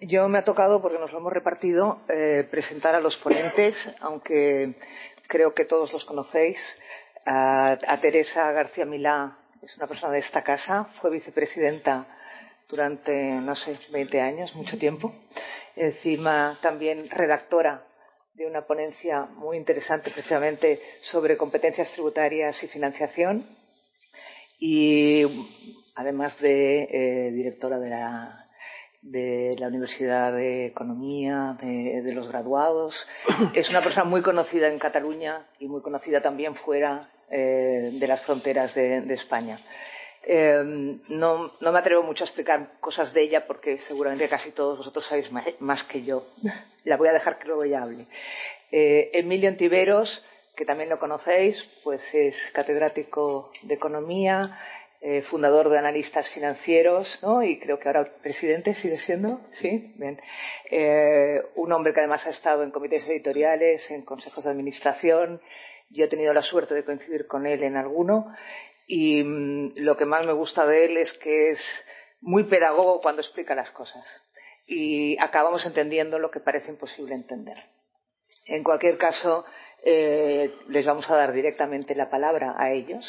Yo me ha tocado, porque nos lo hemos repartido, eh, presentar a los ponentes, aunque creo que todos los conocéis. A, Teresa García Milá es una persona de esta casa, fue vicepresidenta durante, no sé, 20 años, mucho tiempo. Encima también redactora de una ponencia muy interesante precisamente sobre competencias tributarias y financiación y además de eh, directora de la de la Universidad de Economía, de, los graduados. Es una persona muy conocida en Cataluña y muy conocida también fuera eh, de las fronteras de, España. Eh, no, me atrevo mucho a explicar cosas de ella porque seguramente casi todos vosotros sabéis más, que yo. La voy a dejar que luego ella hable. Eh, Emilio Antiveros, que también lo conocéis, pues es catedrático de Economía, eh, fundador de analistas financieros, ¿no? Y creo que ahora presidente sigue siendo, sí, bien. Eh, un hombre que además ha estado en comités editoriales, en consejos de administración. Yo he tenido la suerte de coincidir con él en alguno. Y mm, lo que más me gusta de él es que es muy pedagogo cuando explica las cosas. Y acabamos entendiendo lo que parece imposible entender. En cualquier caso, eh, les vamos a dar directamente la palabra a ellos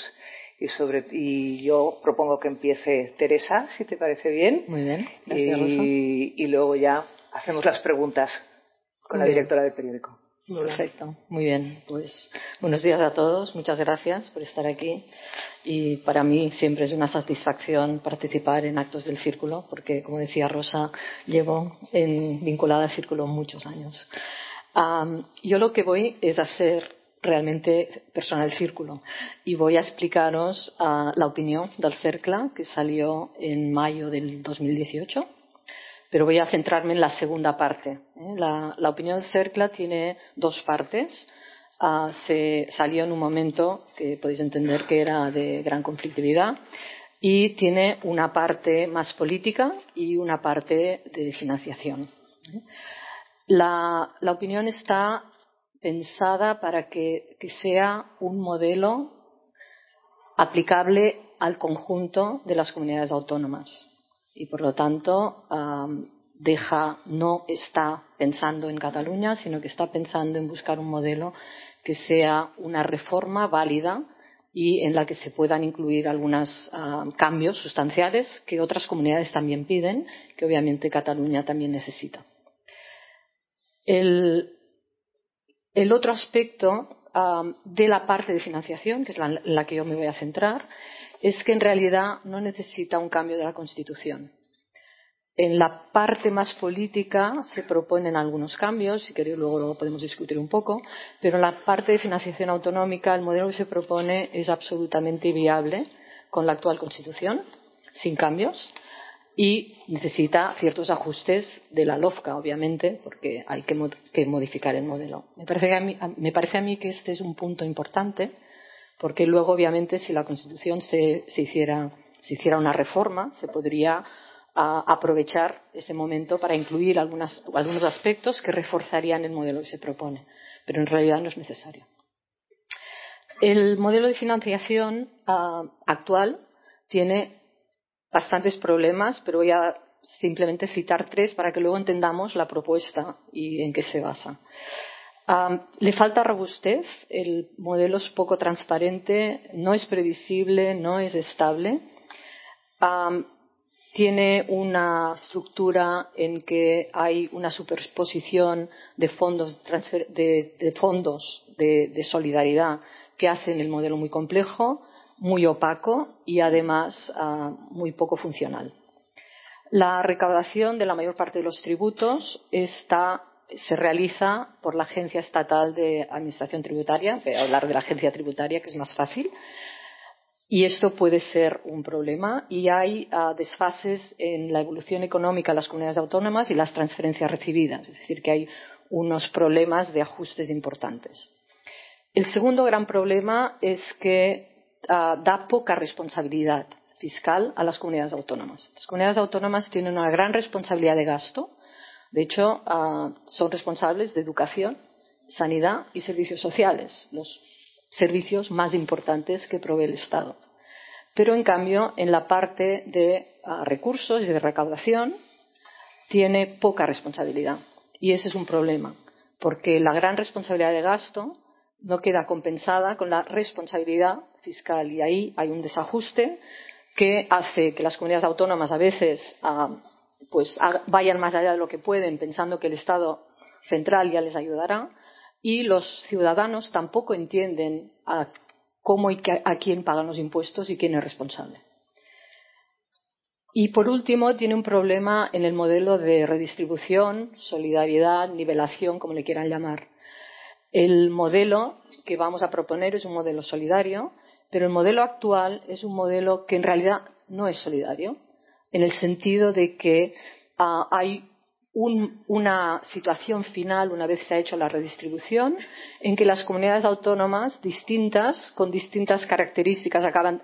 y sobre y yo propongo que empiece Teresa, si te parece bien. Muy bien. y, luego ya hacemos las preguntas con la directora del periódico. Perfecto, muy bien. Pues buenos días a todos, muchas gracias por estar aquí. Y para mí siempre es una satisfacción participar en actos del círculo, porque, como decía Rosa, llevo vinculada al círculo muchos años. yo lo que voy es hacer realmente personal círculo. Y voy a explicaros ah, la opinión del CERCLA que salió en mayo del 2018, pero voy a centrarme en la segunda parte. ¿eh? La, opinión del CERCLA tiene dos partes. Ah, se salió en un momento que podéis entender que era de gran conflictividad y tiene una parte más política y una parte de financiación. ¿eh? La, la, opinión está pensada para que, sea un modelo aplicable al conjunto de las comunidades autónomas y por lo tanto deja no está pensando en Cataluña sino que está pensando en buscar un modelo que sea una reforma válida y en la que se puedan incluir algunos cambios sustanciales que otras comunidades también piden, que obviamente Cataluña también necesita. El, el otro aspecto de la parte de financiación, que es la, la que yo me voy a centrar, es que en realidad no necesita un cambio de la Constitución. En la parte más política se proponen algunos cambios, si queréis luego lo podemos discutir un poco, pero en la parte de financiación autonómica el modelo que se propone es absolutamente viable con la actual Constitución, sin cambios y necesita ciertos ajustes de la LOFCA, obviamente, porque hay que, modificar el modelo. Me parece, a mí, que este es un punto importante, porque luego, obviamente, si la Constitución se, hiciera, una reforma, se podría aprovechar ese momento para incluir algunos aspectos que reforzarían el modelo que se propone, pero en realidad no es necesario. El modelo de financiación ah, actual tiene bastantes problemas, pero voy a simplemente citar tres para que luego entendamos la propuesta y en qué se basa. le falta robustez, el modelo es poco transparente, no es previsible, no es estable. tiene una estructura en que hay una superposición de fondos, de, solidaridad que hacen el modelo muy complejo muy opaco y además ah, muy poco funcional. La recaudación de la mayor parte de los tributos se realiza por la Agencia Estatal de Administración Tributaria. Voy a hablar de la Agencia Tributaria, que es más fácil. Y esto puede ser un problema. Y hay ah, desfases en la evolución económica de las comunidades autónomas y las transferencias recibidas. Es decir, que hay unos problemas de ajustes importantes. El segundo gran problema es que Ah, da poca responsabilidad fiscal a las comunidades autónomas. Las comunidades autónomas tienen una gran responsabilidad de gasto. De hecho, ah, son responsables de educación, sanidad y servicios sociales, los servicios más importantes que provee el Estado. Pero, en cambio, en la parte de ah, recursos y de recaudación, tiene poca responsabilidad. Y ese es un problema, porque la gran responsabilidad de gasto no queda compensada con la responsabilidad fiscal. Y ahí hay un desajuste que hace que las comunidades autónomas a veces ah, pues, vayan más allá de lo que pueden, pensando que el Estado central ya les ayudará, y los ciudadanos tampoco entienden a cómo y a quién pagan los impuestos y quién es responsable. Y por último, tiene un problema en el modelo de redistribución, solidaridad, nivelación, como le quieran llamar. El modelo que vamos a proponer es un modelo solidario, pero el modelo actual es un modelo que en realidad no es solidario, en el sentido de que ah, hay una situación final, una vez se ha hecho la redistribución, en que las comunidades autónomas distintas, con distintas características, acaban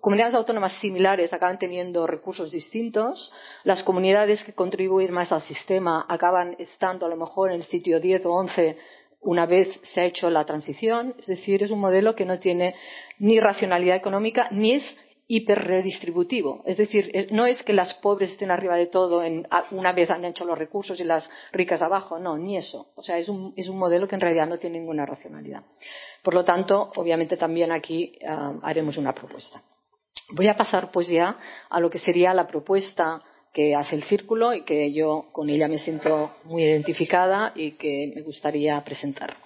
comunidades autónomas similares acaban teniendo recursos distintos, las comunidades que contribuyen más al sistema acaban estando a lo mejor en el sitio 10 o 11 una vez se ha hecho la transición, es decir, es un modelo que no tiene ni racionalidad económica ni es hiperredistributivo. Es decir, no es que las pobres estén arriba de todo una vez han hecho los recursos y las ricas abajo, no, ni eso. O sea, es un, modelo que en realidad no tiene ninguna racionalidad. Por lo tanto, obviamente también aquí ah, haremos una propuesta. Voy a pasar pues ya a lo que sería la propuesta que hace el círculo y que yo con ella me siento muy identificada y que me gustaría presentar.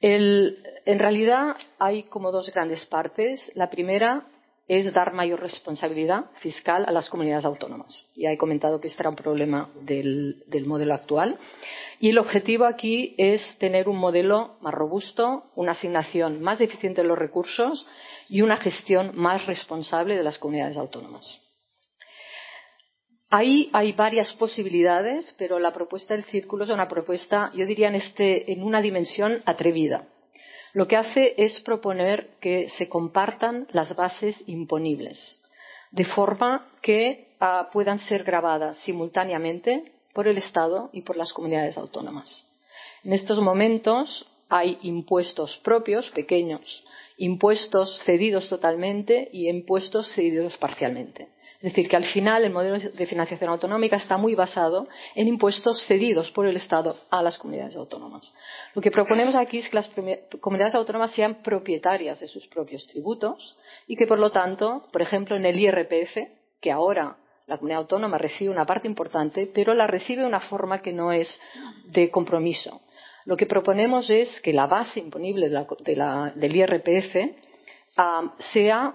en realidad hay como dos grandes partes. La primera es dar mayor responsabilidad fiscal a las comunidades autónomas. Ya he comentado que este era un problema del, del, modelo actual. Y el objetivo aquí es tener un modelo más robusto, una asignación más eficiente de los recursos y una gestión más responsable de las comunidades autónomas. Ahí hay varias posibilidades, pero la propuesta del círculo es una propuesta, yo diría, en, este, en una dimensión atrevida. Lo que hace es proponer que se compartan las bases imponibles, de forma que ah, puedan ser grabadas simultáneamente por el Estado y por las comunidades autónomas. En estos momentos hay impuestos propios, pequeños, impuestos cedidos totalmente y impuestos cedidos parcialmente. Es decir, que al final el modelo de financiación autonómica está muy basado en impuestos cedidos por el Estado a las comunidades autónomas. Lo que proponemos aquí es que las comunidades autónomas sean propietarias de sus propios tributos y que, por lo tanto, por ejemplo, en el IRPF, que ahora la comunidad autónoma recibe una parte importante, pero la recibe de una forma que no es de compromiso. Lo que proponemos es que la base imponible del IRPF sea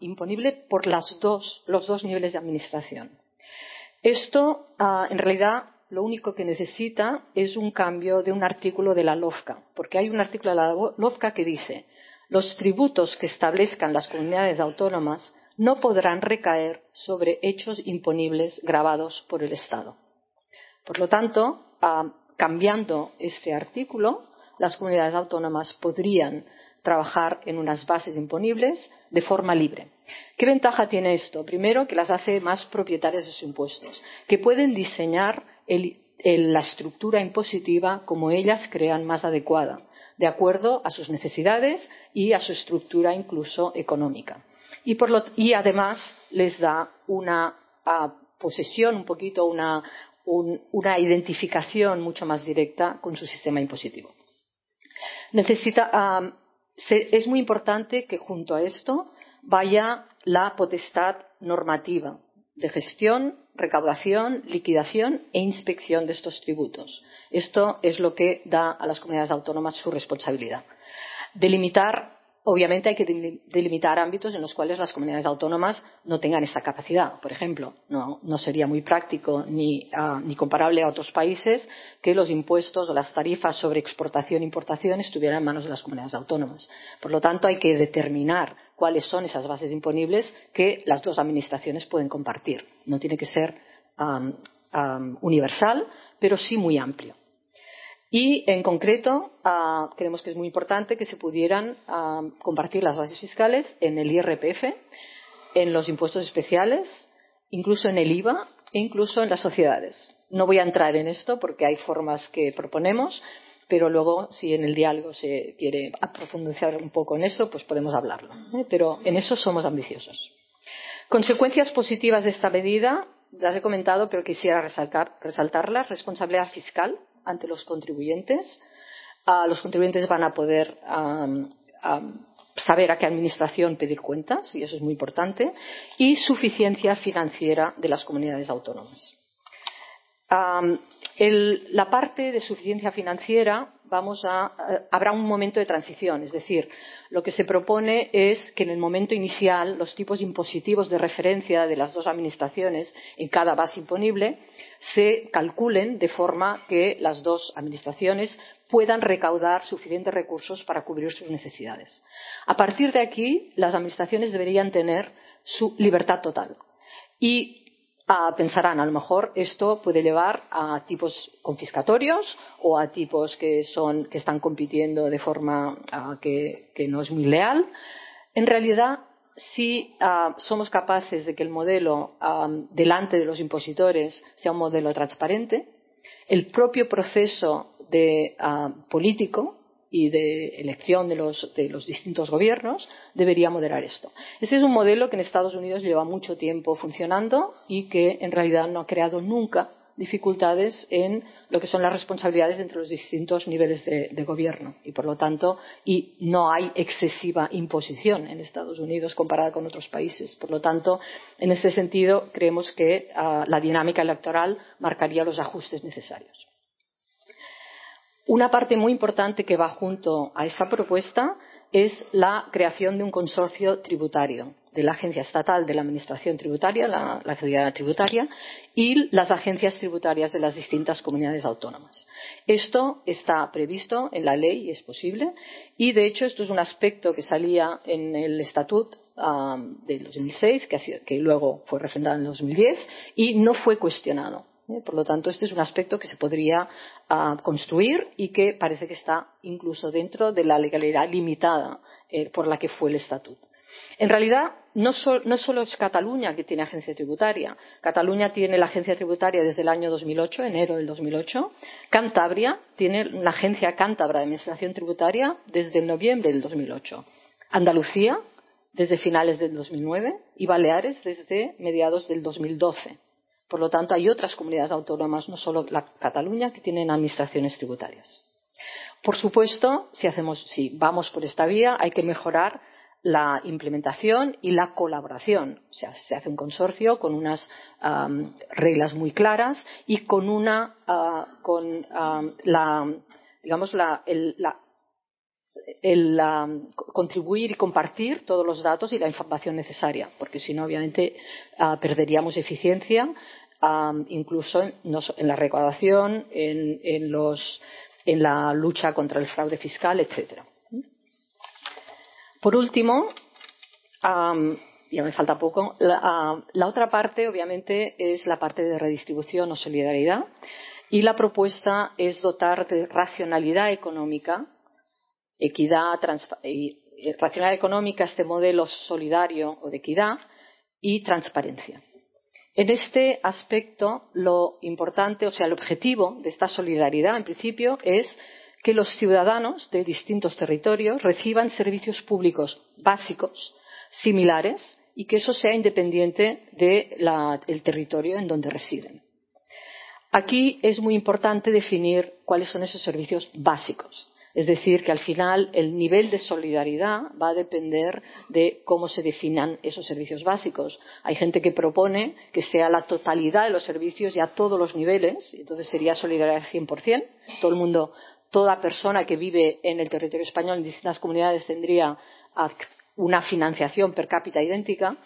imponible por los dos niveles de administración. Esto, ah, en realidad, lo único que necesita es un cambio de un artículo de la LOFCA, porque hay un artículo de la LOFCA que dice los tributos que establezcan las comunidades autónomas no podrán recaer sobre hechos imponibles grabados por el Estado. Por lo tanto, cambiando este artículo, las comunidades autónomas podrían trabajar en unas bases imponibles de forma libre. ¿Qué ventaja tiene esto? Primero, que las hace más propietarias de sus impuestos, que pueden diseñar la estructura impositiva como ellas crean más adecuada, de acuerdo a sus necesidades y a su estructura incluso económica. Y, además les da una posesión, un poquito una, identificación mucho más directa con su sistema impositivo. Es muy importante que junto a esto vaya la potestad normativa de gestión, recaudación, liquidación e inspección de estos tributos. Esto es lo que da a las comunidades autónomas su responsabilidad. Delimitar Obviamente hay que delimitar ámbitos en los cuales las comunidades autónomas no tengan esa capacidad. Por ejemplo, no, sería muy práctico ah, ni, comparable a otros países que los impuestos o las tarifas sobre exportación e importación estuvieran en manos de las comunidades autónomas. Por lo tanto, hay que determinar cuáles son esas bases imponibles que las dos administraciones pueden compartir. No tiene que ser universal, pero sí muy amplio. Y, en concreto, ah, creemos que es muy importante que se pudieran ah, compartir las bases fiscales en el IRPF, en los impuestos especiales, incluso en el IVA e incluso en las sociedades. No voy a entrar en esto porque hay formas que proponemos, pero luego, si en el diálogo se quiere profundizar un poco en esto, pues podemos hablarlo. ¿eh? Pero en eso somos ambiciosos. Consecuencias positivas de esta medida las he comentado, pero quisiera resaltar, resaltarlas. Responsabilidad fiscal ante los contribuyentes. Ah, los contribuyentes van a poder saber a qué administración pedir cuentas, y eso es muy importante. Y suficiencia financiera de las comunidades autónomas. la parte de suficiencia financiera eh, habrá un momento de transición. Es decir, lo que se propone es que en el momento inicial los tipos impositivos de referencia de las dos administraciones en cada base imponible se calculen de forma que las dos administraciones puedan recaudar suficientes recursos para cubrir sus necesidades. A partir de aquí, las administraciones deberían tener su libertad total. Y pensarán, a lo mejor esto puede llevar a tipos confiscatorios o a tipos que, están compitiendo de forma que, no es muy leal. En realidad, si somos capaces de que el modelo delante de los impositores sea un modelo transparente, el propio proceso de, político y de elección de los, distintos gobiernos debería moderar esto. Este es un modelo que en Estados Unidos lleva mucho tiempo funcionando y que en realidad no ha creado nunca dificultades en lo que son las responsabilidades entre los distintos niveles de, gobierno y por lo tanto y no hay excesiva imposición en Estados Unidos comparada con otros países. Por lo tanto, en ese sentido creemos que ah, la dinámica electoral marcaría los ajustes necesarios. Una parte muy importante que va junto a esta propuesta es la creación de un consorcio tributario de la Agencia Estatal de la Administración Tributaria, la, Agencia Tributaria, y las agencias tributarias de las distintas comunidades autónomas. Esto está previsto en la ley es posible, y de hecho esto es un aspecto que salía en el Estatut um, del 2006, que, que luego fue refrendado en el 2010, y no fue cuestionado. ¿Eh? Por lo tanto, este es un aspecto que se podría ah, construir y que parece que está incluso dentro de la legalidad limitada eh, por la que fue el estatuto. En realidad, no, solo es Cataluña que tiene agencia tributaria. Cataluña tiene la agencia tributaria desde el año 2008, enero del 2008. Cantabria tiene la agencia cántabra de administración tributaria desde noviembre del 2008. Andalucía desde finales del 2009 y Baleares desde mediados del 2012. Por lo tanto, hay otras comunidades autónomas, no solo la Cataluña, que tienen administraciones tributarias. Por supuesto, si, si vamos por esta vía, hay que mejorar la implementación y la colaboración. O sea, se hace un consorcio con unas reglas muy claras y con una, ah, con la, digamos, la, contribuir y compartir todos los datos y la información necesaria, porque si no, obviamente, ah, perderíamos eficiencia incluso en, la recaudación, en, la lucha contra el fraude fiscal, etc. Por último, ya me falta poco, la otra parte, obviamente, es la parte de redistribución o solidaridad. Y la propuesta es dotar de racionalidad económica equidad, racionalidad económica, este modelo solidario o de equidad y transparencia. En este aspecto, lo importante, o sea, el objetivo de esta solidaridad, en principio, es que los ciudadanos de distintos territorios reciban servicios públicos básicos similares y que eso sea independiente del territorio en donde residen. Aquí es muy importante definir cuáles son esos servicios básicos. Es decir, que al final el nivel de solidaridad va a depender de cómo se definan esos servicios básicos. Hay gente que propone que sea la totalidad de los servicios y a todos los niveles, entonces sería solidaridad 100%. Todo el mundo, toda persona que vive en el territorio español en distintas comunidades tendría una financiación per cápita idéntica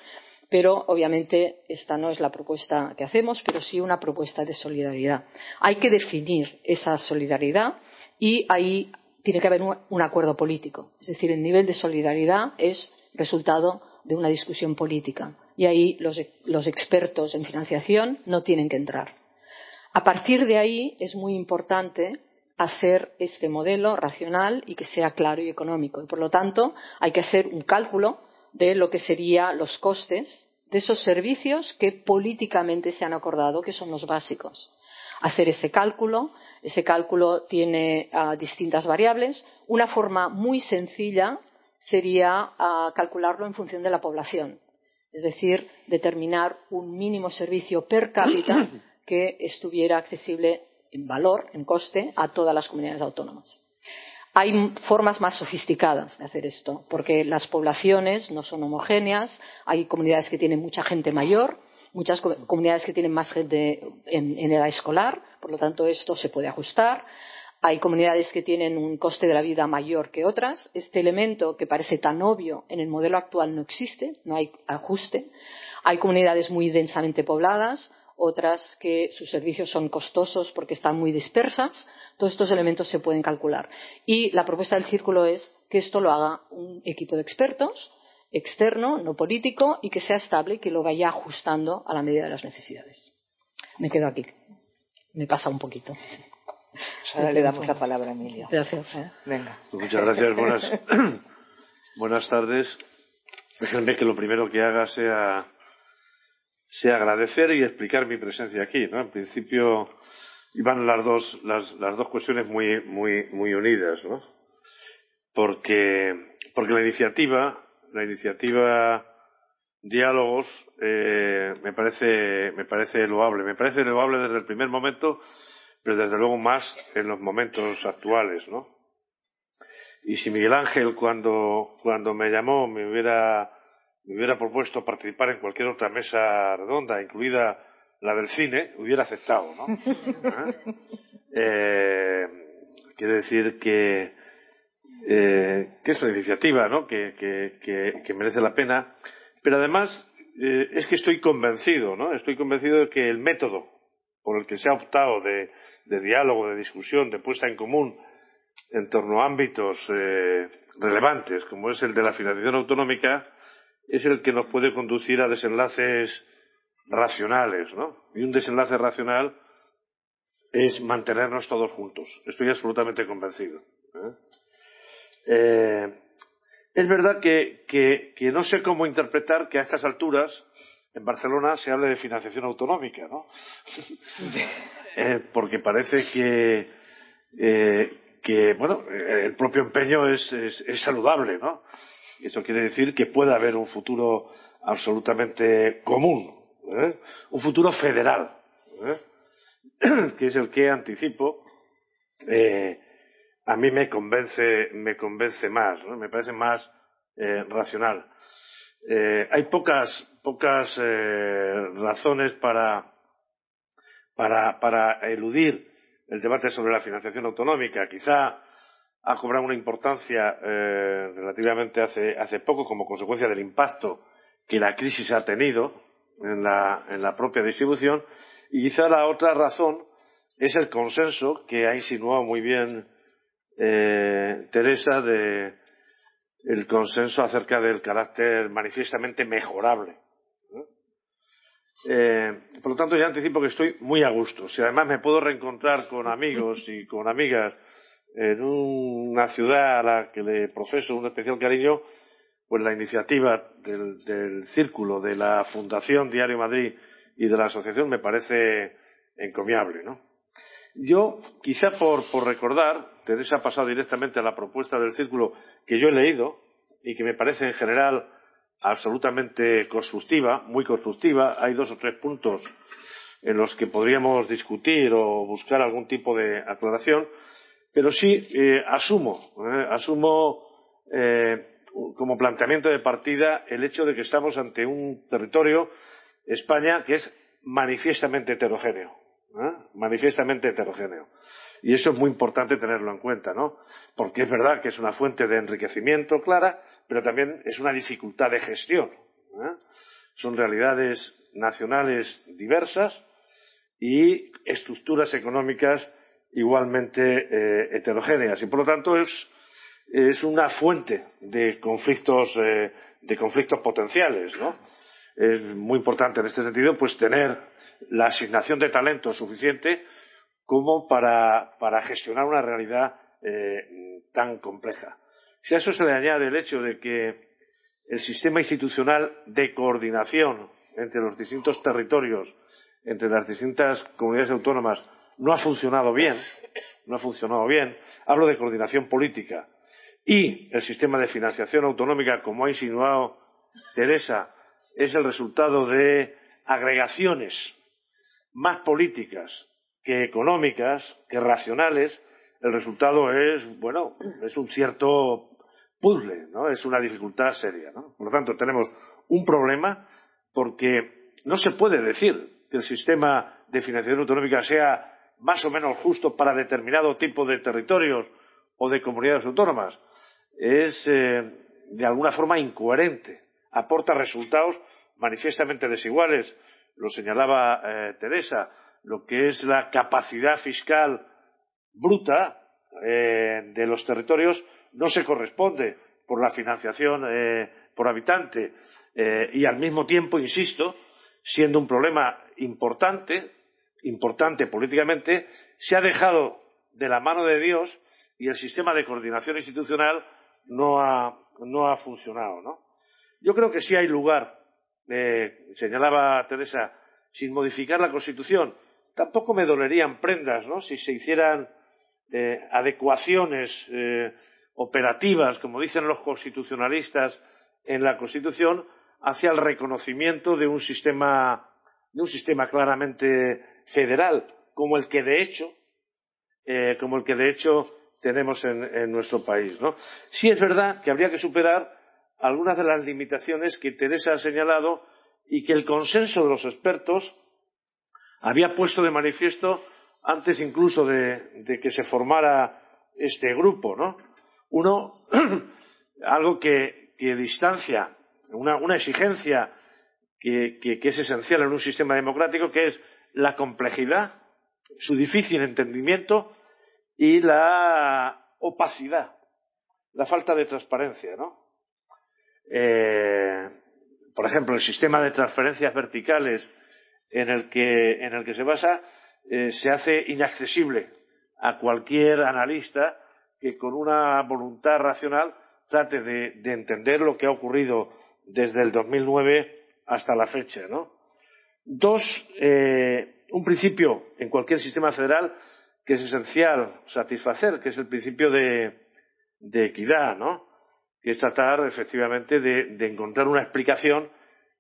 pero obviamente esta no es la propuesta que hacemos, pero sí una propuesta de solidaridad. Hay que definir esa solidaridad y ahí tiene que haber un, acuerdo político. Es decir, el nivel de solidaridad es resultado de una discusión política. Y ahí los, los expertos en financiación no tienen que entrar. A partir de ahí es muy importante hacer este modelo racional y que sea claro y económico. Y por lo tanto, hay que hacer un cálculo de lo que serían los costes de esos servicios que políticamente se han acordado que son los básicos. Hacer ese cálculo, ese cálculo tiene ah, distintas variables. Una forma muy sencilla sería ah, calcularlo en función de la población. es decir, determinar un mínimo servicio per cápita que estuviera accesible en valor, en coste, a todas las comunidades autónomas. Hay formas más sofisticadas de hacer esto, porque las poblaciones no son homogéneas, hay comunidades que tienen mucha gente mayor, muchas comunidades que tienen más gente en, edad escolar, por lo tanto esto se puede ajustar. Hay comunidades que tienen un coste de la vida mayor que otras. Este elemento que parece tan obvio en el modelo actual no existe, no hay ajuste. Hay comunidades muy densamente pobladas, otras que sus servicios son costosos porque están muy dispersas. Todos estos elementos se pueden calcular. Y la propuesta del círculo es que esto lo haga un equipo de expertos externo, no político, y que sea estable y que lo vaya ajustando a la medida de las necesidades. Me quedo aquí. Me pasa un poquito. Pues ahora le damos la palabra a Emilio. Gracias. Venga. Pues muchas gracias. Buenas, buenas tardes. Déjenme que lo primero que haga sea, sea agradecer y explicar mi presencia aquí. ¿no? En principio iban las dos, las, las dos cuestiones muy, muy, muy unidas. ¿no? Porque, porque la iniciativa la iniciativa Diálogos eh, me parece me parece loable. Me parece loable desde el primer momento pero desde luego más en los momentos actuales no y si Miguel Ángel cuando cuando me llamó me hubiera me hubiera propuesto participar en cualquier otra mesa redonda incluida la del cine hubiera aceptado no ¿Eh? eh, quiere decir que eh, que es una iniciativa ¿no? que, merece la pena, pero además eh, es que estoy convencido, ¿no? estoy convencido de que el método por el que se ha optado de, diálogo, de discusión, de puesta en común en torno a ámbitos eh, relevantes, como es el de la financiación autonómica, es el que nos puede conducir a desenlaces racionales, ¿no? Y un desenlace racional es mantenernos todos juntos. Estoy absolutamente convencido. ¿eh? Eh, es verdad que, que, no sé cómo interpretar que a estas alturas en Barcelona se hable de financiación autonómica, ¿no? Eh, porque parece que, eh, que, bueno, el propio empeño es, es, saludable, ¿no? Esto quiere decir que puede haber un futuro absolutamente común, un futuro federal, que es el que anticipo a mí me convence, me convence más, me parece más eh, racional. Eh, hay pocas, pocas eh, razones para, para, eludir el debate sobre la financiación autonómica. Quizá ha cobrado una importancia relativamente hace, hace poco como consecuencia del impacto que la crisis ha tenido en la, en la propia distribución y quizá la otra razón es el consenso que ha insinuado muy bien eh, Teresa de el consenso acerca del carácter manifiestamente mejorable. Eh, por lo tanto, ya anticipo que estoy muy a gusto. Si además me puedo reencontrar con amigos y con amigas en una ciudad a la que le profeso un especial cariño, pues la iniciativa del, del círculo de la Fundación Diario Madrid y de la asociación me parece encomiable, ¿no? Yo, quizá por, recordar, Teresa ha pasado directamente a la propuesta del círculo que yo he leído y que me parece en general absolutamente constructiva, muy constructiva. Hay dos o tres puntos en los que podríamos discutir o buscar algún tipo de aclaración, pero sí eh, asumo, eh, asumo eh, como planteamiento de partida el hecho de que estamos ante un territorio, España, que es manifiestamente heterogéneo. ¿Eh? manifiestamente heterogéneo. Y eso es muy importante tenerlo en cuenta, ¿no? Porque es verdad que es una fuente de enriquecimiento clara, pero también es una dificultad de gestión. ¿eh? Son realidades nacionales diversas y estructuras económicas igualmente eh, heterogéneas. Y por lo tanto es, es una fuente de conflictos, de conflictos potenciales, ¿no? Es muy importante en este sentido, pues tener la asignación de talento suficiente como para, gestionar una realidad eh, tan compleja. Si a eso se le añade el hecho de que el sistema institucional de coordinación entre los distintos territorios, entre las distintas comunidades autónomas, no ha funcionado bien, no ha funcionado bien, hablo de coordinación política, y el sistema de financiación autonómica, como ha insinuado Teresa, es el resultado de agregaciones más políticas que económicas, que racionales, el resultado es, bueno, es un cierto puzzle, ¿no? Es una dificultad seria. Por lo tanto, tenemos un problema porque no se puede decir que el sistema de financiación autonómica sea más o menos justo para determinado tipo de territorios o de comunidades autónomas. Es, eh, de alguna forma, incoherente. Aporta resultados manifiestamente desiguales. Lo señalaba eh, Teresa. Lo que es la capacidad fiscal bruta eh, de los territorios no se corresponde por la financiación por habitante y al mismo tiempo, insisto, siendo un problema importante, importante políticamente, se ha dejado de la mano de Dios y el sistema de coordinación institucional no ha, no ha funcionado. ¿no? Yo creo que sí hay lugar, eh, señalaba Teresa, sin modificar la Constitución. Tampoco me dolerían prendas ¿no? si se hicieran eh, adecuaciones eh, operativas, como dicen los constitucionalistas, en la Constitución hacia el reconocimiento de un sistema, de un sistema claramente federal, como el que de hecho, eh, como el que de hecho tenemos en, nuestro país. ¿no? Sí es verdad que habría que superar algunas de las limitaciones que Teresa ha señalado y que el consenso de los expertos había puesto de manifiesto antes incluso de, que se formara este grupo, ¿no? Uno, algo que, que distancia una, exigencia que, es esencial en un sistema democrático, que es la complejidad, su difícil entendimiento y la opacidad, la falta de transparencia, ¿no? Eh, por ejemplo, el sistema de transferencias verticales en el que, se basa eh, se hace inaccesible a cualquier analista que con una voluntad racional trate de entender lo que ha ocurrido desde el 2009 hasta la fecha, ¿no? Dos, eh, un principio en cualquier sistema federal que es esencial satisfacer, que es el principio de, equidad, ¿no? Que es tratar efectivamente de, encontrar una explicación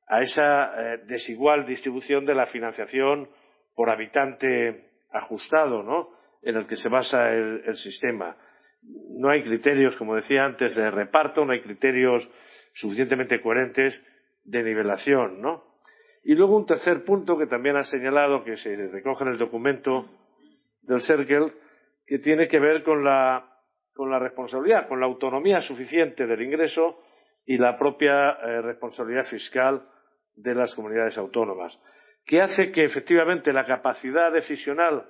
a esa eh, desigual distribución de la financiación por habitante ajustado, ¿no? En el que se basa el sistema. No hay criterios, como decía antes, de reparto, no hay criterios suficientemente coherentes de nivelación, ¿no? Y luego un tercer punto que también ha señalado, que se recoge en el documento del CERCEL, que tiene que ver con la, con la responsabilidad, con la autonomía suficiente del ingreso y la propia eh, responsabilidad fiscal de las comunidades autónomas, que hace que efectivamente la capacidad decisional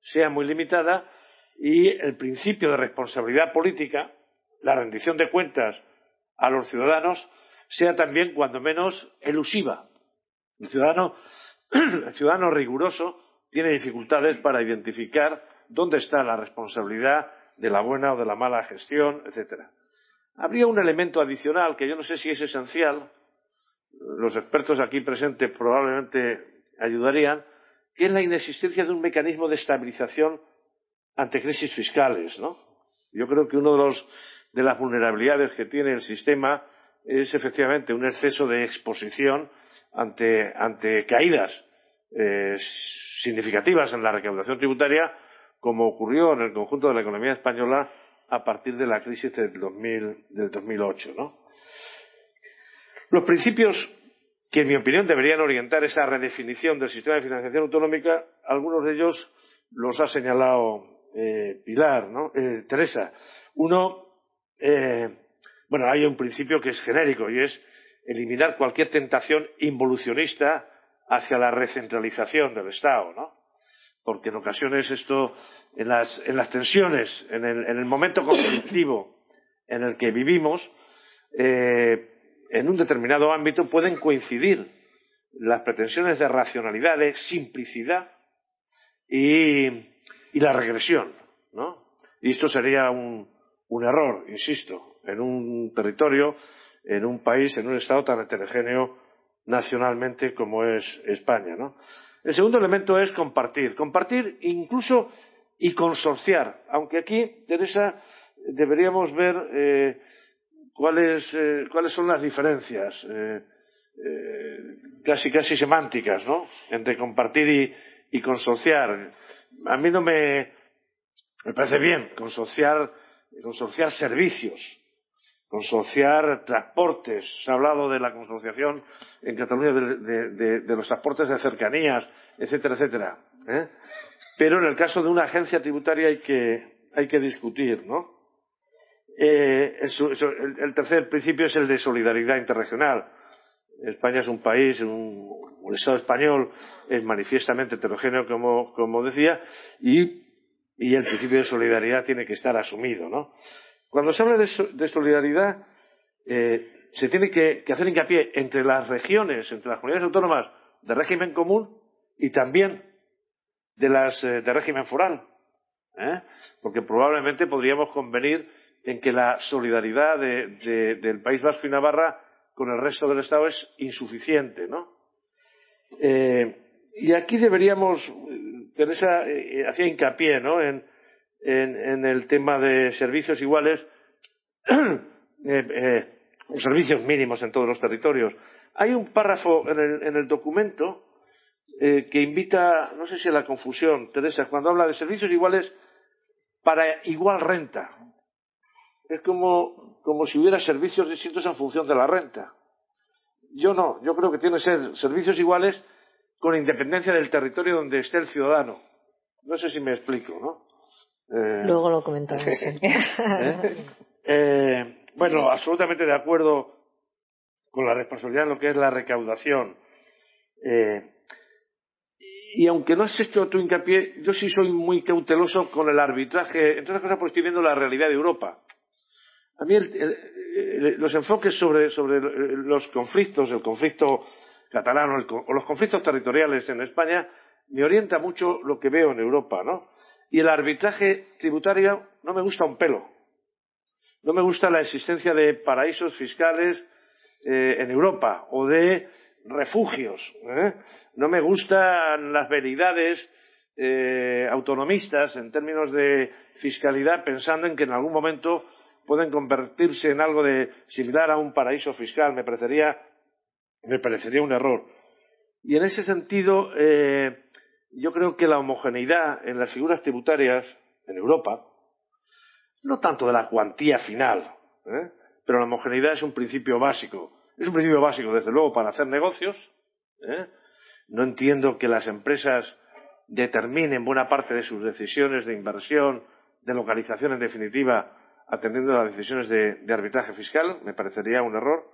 sea muy limitada y el principio de responsabilidad política, la rendición de cuentas a los ciudadanos sea también, cuando menos, elusiva. El ciudadano, el ciudadano riguroso tiene dificultades para identificar dónde está la responsabilidad de la buena o de la mala gestión, etcétera. Habría un elemento adicional que yo no sé si es esencial, los expertos aquí presentes probablemente ayudarían, que es la inexistencia de un mecanismo de estabilización ante crisis fiscales, ¿no? Yo creo que uno de los de las vulnerabilidades que tiene el sistema es efectivamente un exceso de exposición ante, caídas eh, significativas en la recaudación tributaria, como ocurrió en el conjunto de la economía española a partir de la crisis del, 2000, del 2008. ¿no? Los principios que, en mi opinión, deberían orientar esa redefinición del sistema de financiación autonómica, algunos de ellos los ha señalado eh, Pilar, ¿no? Eh, Teresa. Uno eh, bueno, hay un principio que es genérico y es eliminar cualquier tentación involucionista hacia la recentralización del Estado, ¿no? Porque en ocasiones esto, en las, en las tensiones, en el, en el, momento conflictivo en el que vivimos, eh, en un determinado ámbito pueden coincidir las pretensiones de racionalidad, de simplicidad y, y la regresión, ¿no? Y esto sería un, un error, insisto, en un territorio, en un país, en un Estado tan heterogéneo nacionalmente como es España. ¿no? El segundo elemento es compartir. Compartir incluso y consorciar. Aunque aquí, Teresa, deberíamos ver eh, cuáles, eh, cuáles son las diferencias. Eh, casi casi semánticas, ¿no? Entre compartir y, y consorciar. A mí no me, me parece bien consorciar, consorciar servicios, consorciar transportes. Se ha hablado de la consorciación en Cataluña de, los transportes de cercanías, etcétera, etcétera. ¿eh? Pero en el caso de una agencia tributaria hay que, hay que discutir, ¿no? Eh, el, tercer principio es el de solidaridad interregional. España es un país, un, el Estado español es manifiestamente heterogéneo, como, como decía, y, y, el principio de solidaridad tiene que estar asumido, ¿no? Cuando se habla de, solidaridad, eh, se tiene que, hacer hincapié entre las regiones, entre las comunidades autónomas de régimen común y también de las eh, de régimen foral. ¿eh? Porque probablemente podríamos convenir en que la solidaridad del País Vasco y Navarra con el resto del Estado es insuficiente, ¿no? y aquí deberíamos, Teresa hacía hincapié, ¿no? En, en, el tema de servicios iguales, eh, eh, servicios mínimos en todos los territorios. Hay un párrafo en el, en el documento eh, que invita, no sé si a la confusión, Teresa, cuando habla de servicios iguales para igual renta. Es como, como si hubiera servicios distintos en función de la renta. Yo no, yo creo que tiene que ser servicios iguales con independencia del territorio donde esté el ciudadano. No sé si me explico, ¿no? Eh, Luego lo comentamos. ¿Eh? ¿Eh? bueno, absolutamente de acuerdo con la responsabilidad en lo que es la recaudación. y aunque no has hecho tu hincapié, yo sí soy muy cauteloso con el arbitraje, entre otras cosas porque estoy viendo la realidad de Europa. A mí los enfoques sobre, sobre, los conflictos, el conflicto catalán o los conflictos territoriales en España, me orienta mucho lo que veo en Europa, ¿no? Y el arbitraje tributario no me gusta un pelo. No me gusta la existencia de paraísos fiscales eh, en Europa o de refugios. ¿eh? No me gustan las veridades eh, autonomistas en términos de fiscalidad pensando en que en algún momento pueden convertirse en algo de similar a un paraíso fiscal. Me parecería, me parecería un error. Y en ese sentido, yo creo que la homogeneidad en las figuras tributarias en Europa, no tanto de la cuantía final, ¿eh? pero la homogeneidad es un principio básico. Es un principio básico, desde luego, para hacer negocios. ¿eh? No entiendo que las empresas determinen buena parte de sus decisiones de inversión, de localización en definitiva, atendiendo a las decisiones de, arbitraje fiscal. Me parecería un error.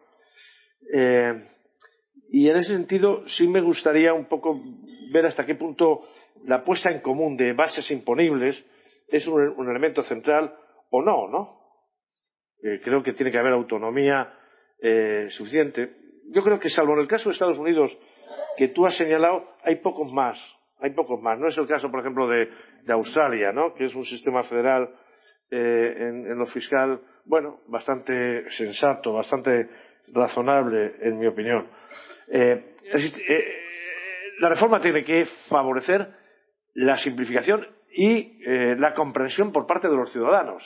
Eh, y en ese sentido sí me gustaría un poco ver hasta qué punto la puesta en común de bases imponibles es un, elemento central o no, ¿no? Eh, creo que tiene que haber autonomía eh, suficiente. Yo creo que salvo en el caso de Estados Unidos que tú has señalado, hay pocos más. Hay pocos más. No es el caso, por ejemplo, de, Australia, ¿no? Que es un sistema federal eh, en, lo fiscal, bueno, bastante sensato, bastante razonable, en mi opinión. Eh, eh, la reforma tiene que favorecer la simplificación y eh, la comprensión por parte de los ciudadanos.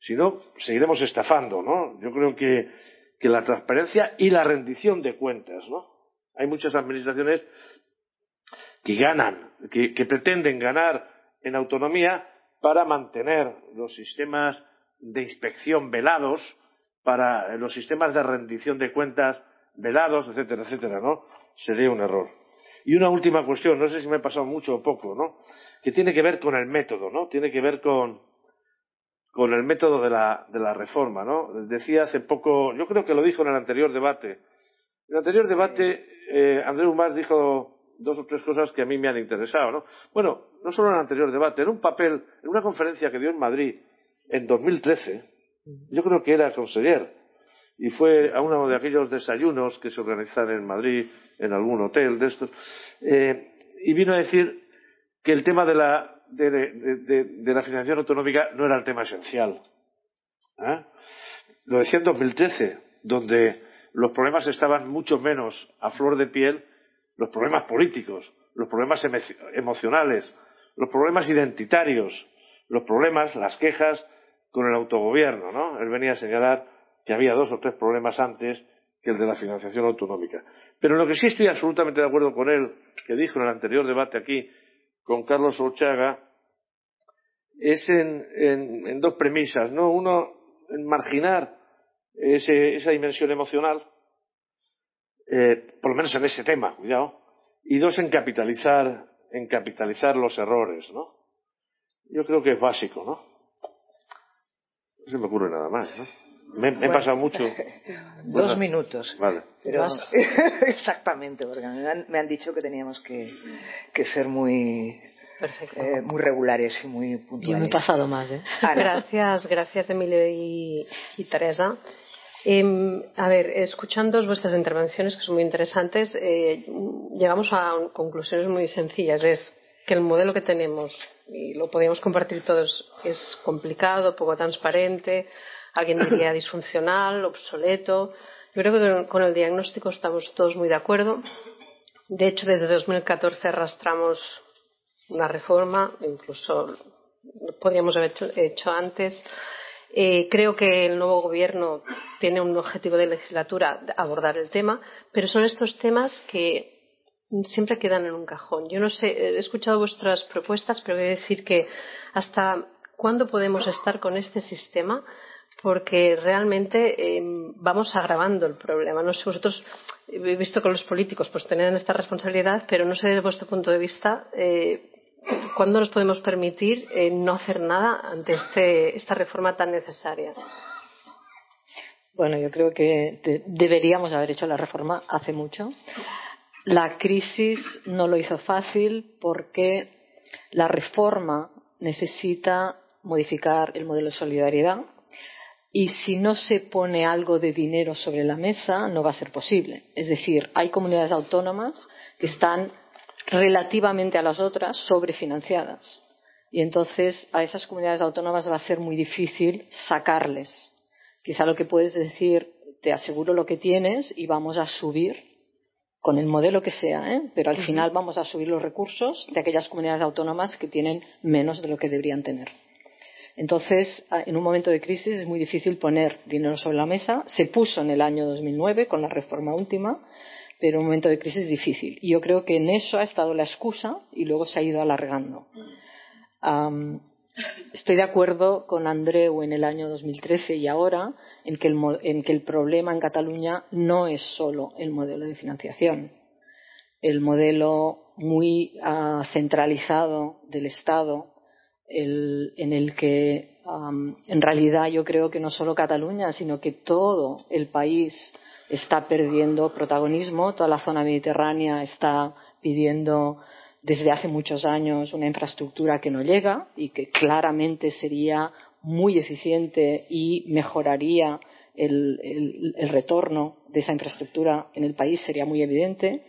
Si no, seguiremos estafando, ¿no? Yo creo que, la transparencia y la rendición de cuentas, ¿no? Hay muchas administraciones que ganan, que, que pretenden ganar en autonomía para mantener los sistemas de inspección velados, para los sistemas de rendición de cuentas velados, etcétera, etcétera, ¿no? Sería un error. Y una última cuestión, no sé si me he pasado mucho o poco, ¿no? Que tiene que ver con el método, ¿no? Tiene que ver con, con el método de la, de la reforma, ¿no? Decía hace poco, yo creo que lo dijo en el anterior debate. En el anterior debate, eh, Andrés Humás dijo dos o tres cosas que a mí me han interesado, ¿no? Bueno, no solo en el anterior debate, en un papel, en una conferencia que dio en Madrid en 2013, yo creo que era conseller, y fue a uno de aquellos desayunos que se organizan en Madrid, en algún hotel de estos, eh, y vino a decir que el tema de la, de, la financiación autonómica no era el tema esencial. ¿eh? Lo decía en 2013, donde los problemas estaban mucho menos a flor de piel, los problemas políticos, los problemas emocionales, los problemas identitarios, los problemas, las quejas con el autogobierno, ¿no? Él venía a señalar que había dos o tres problemas antes que el de la financiación autonómica. Pero lo que sí estoy absolutamente de acuerdo con él, que dijo en el anterior debate aquí con Carlos Olchaga, es en, dos premisas, ¿no? Uno, en marginar esa dimensión emocional, eh, por lo menos en ese tema, cuidado, y dos, en capitalizar, en capitalizar los errores, ¿no? Yo creo que es básico, ¿no? No se me ocurre nada más, ¿no? Me, he pasado mucho. Dos minutos. Vale. exactamente, porque me han, dicho que teníamos que, ser muy, eh, muy regulares y muy puntuales. Yo me he pasado más, ¿eh? Gracias, gracias Emilio y, Teresa. Em, a ver, escuchando vuestras intervenciones, que son muy interesantes, eh, llegamos a conclusiones muy sencillas. Es que el modelo que tenemos, y lo podríamos compartir todos, es complicado, poco transparente, alguien diría disfuncional, obsoleto. Yo creo que con el diagnóstico estamos todos muy de acuerdo. De hecho, desde 2014 arrastramos una reforma, incluso podríamos haber hecho, antes. Eh, creo que el nuevo gobierno tiene un objetivo de legislatura abordar el tema, pero son estos temas que siempre quedan en un cajón. Yo no sé, he escuchado vuestras propuestas, pero voy a decir que hasta cuándo podemos estar con este sistema porque realmente em, vamos agravando el problema. No sé, vosotros he visto que los políticos pues tienen esta responsabilidad, pero no sé desde vuestro punto de vista eh, cuándo nos podemos permitir eh, no hacer nada ante este, esta reforma tan necesaria. Bueno, yo creo que deberíamos haber hecho la reforma hace mucho. La crisis no lo hizo fácil porque la reforma necesita modificar el modelo de solidaridad, y si no se pone algo de dinero sobre la mesa, no va a ser posible. Es decir, hay comunidades autónomas que están relativamente a las otras sobrefinanciadas. Y entonces a esas comunidades autónomas va a ser muy difícil sacarles. Quizá lo que puedes decir, te aseguro lo que tienes y vamos a subir con el modelo que sea, ¿eh? pero al final vamos a subir los recursos de aquellas comunidades autónomas que tienen menos de lo que deberían tener. Entonces, en un momento de crisis es muy difícil poner dinero sobre la mesa. Se puso en el año 2009 con la reforma última, pero en un momento de crisis difícil. Y yo creo que en eso ha estado la excusa y luego se ha ido alargando. estoy de acuerdo con Andreu en el año 2013 y ahora en que, el, problema en Cataluña no es solo el modelo de financiación. El modelo muy ah, centralizado del Estado en el que en realidad yo creo que no solo Cataluña, sino que todo el país está perdiendo protagonismo, toda la zona mediterránea está pidiendo desde hace muchos años una infraestructura que no llega y que claramente sería muy eficiente y mejoraría el, retorno de esa infraestructura en el país, sería muy evidente.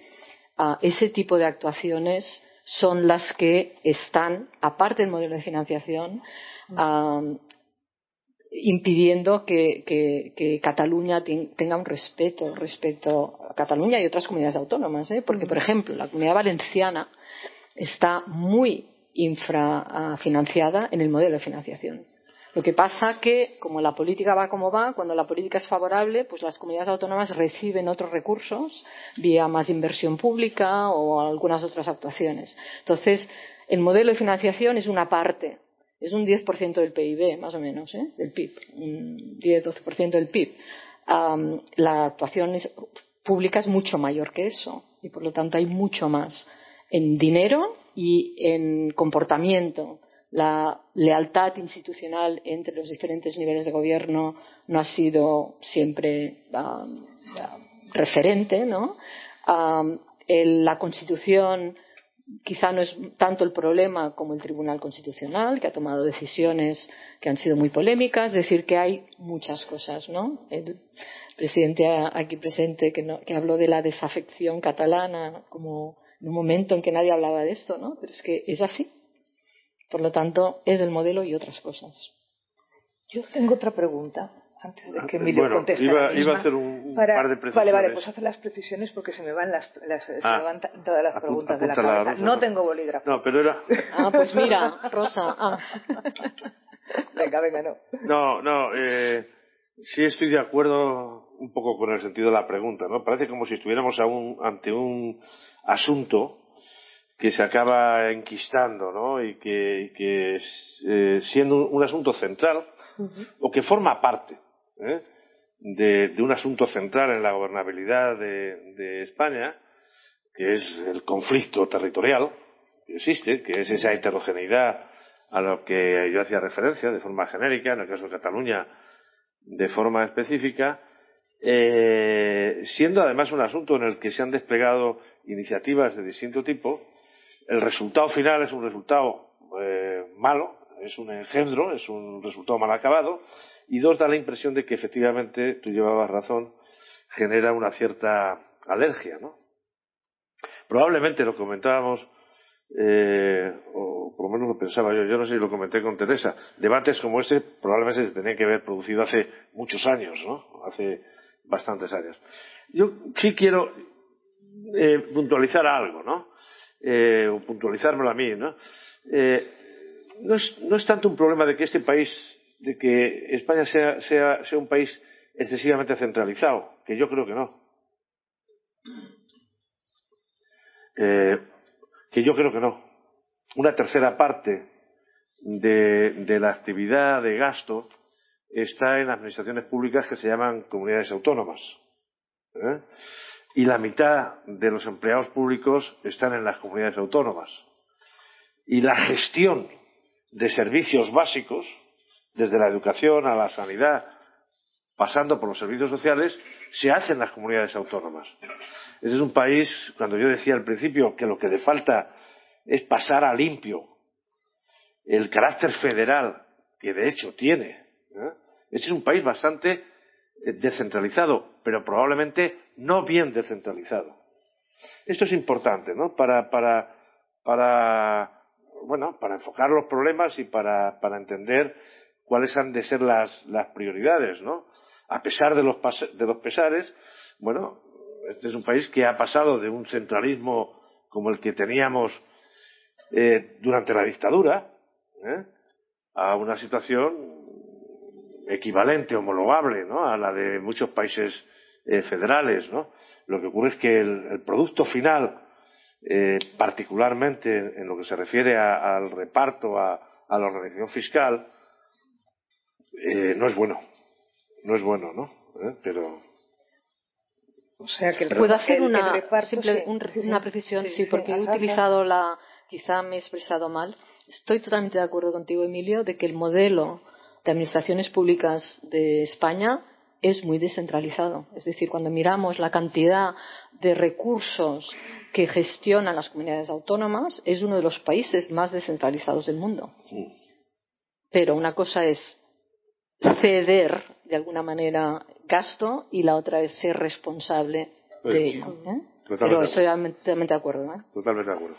Ah, ese tipo de actuaciones son las que están, aparte del modelo de financiación, impidiendo que, Cataluña tenga un respeto respecto a Cataluña y otras comunidades autónomas. ¿eh? Porque, por ejemplo, la comunidad valenciana está muy infrafinanciada en el modelo de financiación. Lo que pasa que, como la política va como va, cuando la política es favorable, pues las comunidades autónomas reciben otros recursos vía más inversión pública o algunas otras actuaciones. Entonces, el modelo de financiación es una parte, es un 10% del PIB, más o menos, ¿eh? del PIB, un 10-12% del PIB. la actuación pública es mucho mayor que eso y, por lo tanto, hay mucho más en dinero y en comportamiento la lealtad institucional entre los diferentes niveles de gobierno no ha sido siempre um, referente, ¿no? Um, la Constitución quizá no es tanto el problema como el Tribunal Constitucional, que ha tomado decisiones que han sido muy polémicas, es decir, que hay muchas cosas, ¿no? El presidente aquí presente que, que habló de la desafección catalana como en un momento en que nadie hablaba de esto, ¿no? Pero es que es así por lo tanto, es el modelo y otras cosas. Yo tengo otra pregunta antes de que Emilio bueno, conteste. Iba, iba, a hacer un, par de precisiones. Vale, vale, pues hace las precisiones porque se me van las, las se me ah, van todas las preguntas de la cabeza. no tengo bolígrafo. No, pero era. Ah, pues mira, Rosa. Ah. venga, venga, no. No, no. Eh, sí estoy de acuerdo un poco con el sentido de la pregunta, ¿no? Parece como si estuviéramos ante un asunto que se acaba enquistando, ¿no? Y que, eh, siendo un, asunto central, o que forma parte ¿eh? de, un asunto central en la gobernabilidad de, España, que es el conflicto territorial que existe, que es esa heterogeneidad a lo que yo hacía referencia de forma genérica, en el caso de Cataluña de forma específica, eh, siendo además un asunto en el que se han desplegado iniciativas de distinto tipo, el resultado final es un resultado eh, malo, es un engendro, es un resultado mal acabado, y dos, da la impresión de que efectivamente, tú llevabas razón, genera una cierta alergia, ¿no? Probablemente lo comentábamos, eh, o por lo menos lo pensaba yo, yo no sé si lo comenté con Teresa, debates como ese probablemente se tenían que haber producido hace muchos años, ¿no? Hace bastantes años. Yo sí quiero eh, puntualizar algo, ¿no? Eh, o puntualizármelo a mí, ¿no? Eh, no, es, no es tanto un problema de que este país, de que España sea, sea, sea un país excesivamente centralizado, que yo creo que no. Eh, que yo creo que no. Una tercera parte de, la actividad de gasto está en administraciones públicas que se llaman comunidades autónomas. ¿eh? Y la mitad de los empleados públicos están en las comunidades autónomas. Y la gestión de servicios básicos, desde la educación a la sanidad, pasando por los servicios sociales, se hace en las comunidades autónomas. Este es un país, cuando yo decía al principio que lo que le falta es pasar a limpio el carácter federal que de hecho tiene. ¿eh? Este es un país bastante eh, descentralizado, pero probablemente no bien descentralizado. Esto es importante, ¿no? Para, para, para, bueno, para enfocar los problemas y para, para entender cuáles han de ser las, las prioridades, ¿no? A pesar de los, de los pesares, bueno, este es un país que ha pasado de un centralismo como el que teníamos eh, durante la dictadura ¿eh? a una situación equivalente, homologable, ¿no? A la de muchos países eh, federales, ¿no? Lo que ocurre es que el, producto final, eh, particularmente en, lo que se refiere al reparto, a, la organización fiscal, eh, no es bueno. No es bueno, ¿no? Pero. O sea que Puedo hacer una, una precisión, sí, porque he utilizado la. Quizá me he expresado mal. Estoy totalmente de acuerdo contigo, Emilio, de que el modelo de administraciones públicas de España es muy descentralizado. Es decir, cuando miramos la cantidad de recursos que gestionan las comunidades autónomas, es uno de los países más descentralizados del mundo. Pero una cosa es ceder, de alguna manera, gasto y la otra es ser responsable de ello. ¿eh? Pero estoy totalmente de acuerdo. ¿eh? Totalmente de acuerdo.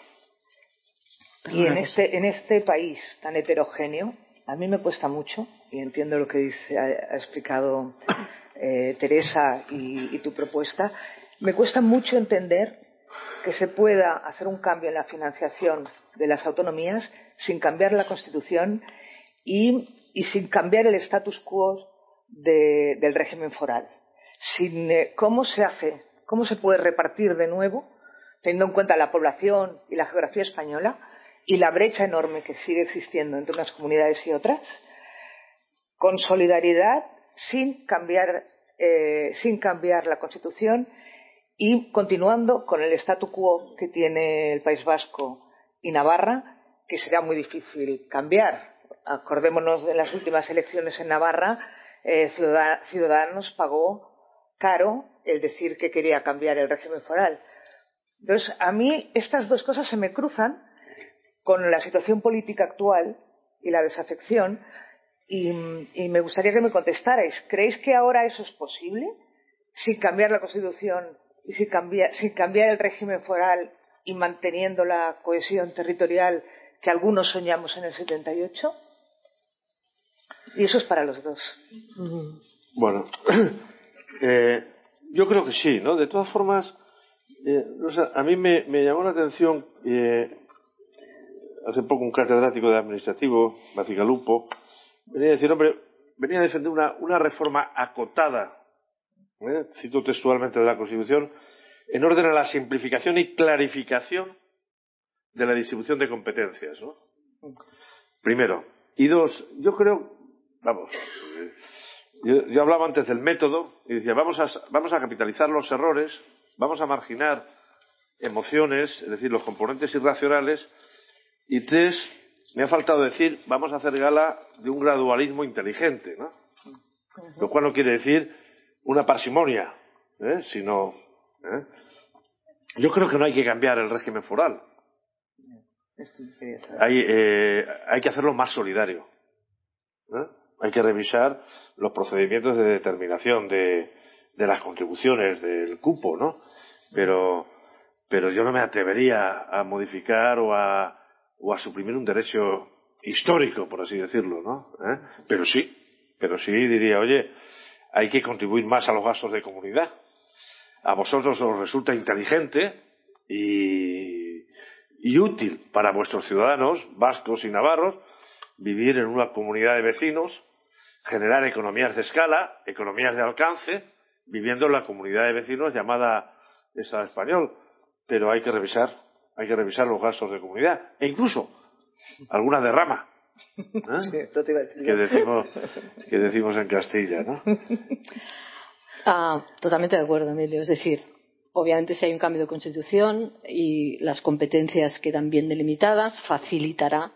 Y en este, en este país tan heterogéneo, a mí me cuesta mucho, y entiendo lo que ha, explicado eh, Teresa y, tu propuesta, me cuesta mucho entender que se pueda hacer un cambio en la financiación de las autonomías sin cambiar la Constitución y, sin cambiar el status quo del régimen foral. Sin, eh, ¿Cómo se hace? ¿Cómo se puede repartir de nuevo, teniendo en cuenta la población y la geografía española, y la brecha enorme que sigue existiendo entre unas comunidades y otras, con solidaridad, sin cambiar, eh, sin cambiar la Constitución y continuando con el statu quo que tiene el País Vasco y Navarra, que será muy difícil cambiar. Acordémonos de las últimas elecciones en Navarra, eh, Ciudadanos pagó caro el decir que quería cambiar el régimen foral. Entonces, a mí estas dos cosas se me cruzan con la situación política actual y la desafección y, me gustaría que me contestarais. ¿Creéis que ahora eso es posible sin cambiar la Constitución y sin cambiar, sin cambiar el régimen foral y manteniendo la cohesión territorial que algunos soñamos en el 78? Y eso es para los dos. Bueno, eh, yo creo que sí, ¿no? De todas formas, eh, a mí me, llamó la atención eh, hace poco un catedrático de administrativo, Bacigalupo, venía a decir, hombre, venía a defender una, una reforma acotada ¿eh? cito textualmente de la Constitución, en orden a la simplificación y clarificación de la distribución de competencias. ¿no? Primero. Y dos, yo creo, vamos, eh, yo, yo, hablaba antes del método y decía, vamos a, vamos a capitalizar los errores, vamos a marginar emociones, es decir, los componentes irracionales. Y tres, me ha faltado decir, vamos a hacer gala de un gradualismo inteligente, ¿no? Lo cual no quiere decir una parsimonia, ¿eh? sino. ¿eh? Yo creo que no hay que cambiar el régimen foral. Hay, eh, hay que hacerlo más solidario. ¿eh? Hay que revisar los procedimientos de determinación de, de las contribuciones del cupo, ¿no? Pero, pero yo no me atrevería a modificar o a, o a suprimir un derecho histórico, por así decirlo, ¿no? ¿Eh? Pero sí, pero sí diría, oye, hay que contribuir más a los gastos de comunidad. A vosotros os resulta inteligente y, y útil para vuestros ciudadanos, vascos y navarros, vivir en una comunidad de vecinos, generar economías de escala, economías de alcance, viviendo en la comunidad de vecinos llamada esa español. Pero hay que revisar, hay que revisar los gastos de comunidad e incluso alguna derrama ¿eh? que decimos que decimos en Castilla, ¿no? Ah, totalmente de acuerdo, Emilio. Es decir, obviamente si hay un cambio de constitución y las competencias quedan bien delimitadas, facilitará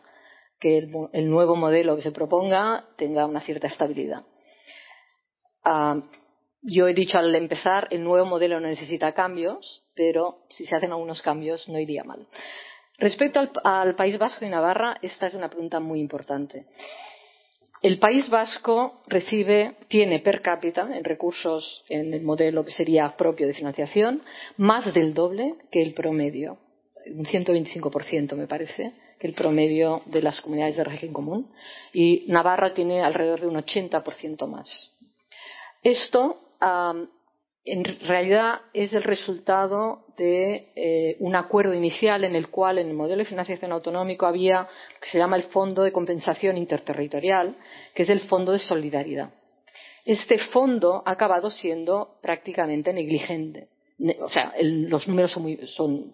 que el, el nuevo modelo que se proponga tenga una cierta estabilidad. Ah, yo he dicho al empezar, el nuevo modelo no necesita cambios, pero si se hacen algunos cambios no iría mal. Respecto al, País Vasco y Navarra, esta es una pregunta muy importante. El País Vasco recibe, tiene per cápita en recursos en el modelo que sería propio de financiación, más del doble que el promedio, un 125% me parece, que el promedio de las comunidades de régimen común, y Navarra tiene alrededor de un 80% más. Esto en realidad es el resultado de eh, un acuerdo inicial en el cual en el modelo de financiación autonómico había lo que se llama el Fondo de Compensación Interterritorial, que es el Fondo de Solidaridad. Este fondo ha acabado siendo prácticamente negligente. O sea, los números son, muy,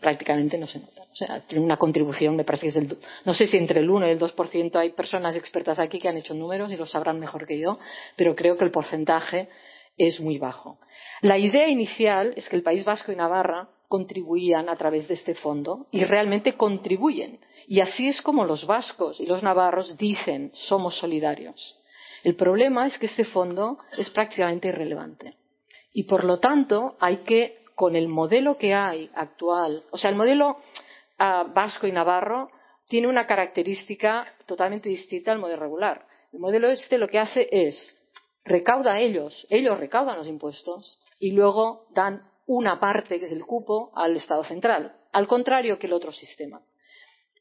prácticamente no se notan. O sea, tiene una contribución, me parece que es del. No sé si entre el 1 y el 2% hay personas expertas aquí que han hecho números y lo sabrán mejor que yo, pero creo que el porcentaje es muy bajo. La idea inicial es que el País Vasco y Navarra contribuían a través de este fondo y realmente contribuyen. Y así es como los vascos y los navarros dicen somos solidarios. El problema es que este fondo es prácticamente irrelevante. Y por lo tanto hay que, con el modelo que hay actual, o sea, el modelo uh, vasco y navarro tiene una característica totalmente distinta al modelo regular. El modelo este lo que hace es recauda ellos, ellos recaudan los impuestos y luego dan una parte, que es el cupo, al Estado central, al contrario que el otro sistema.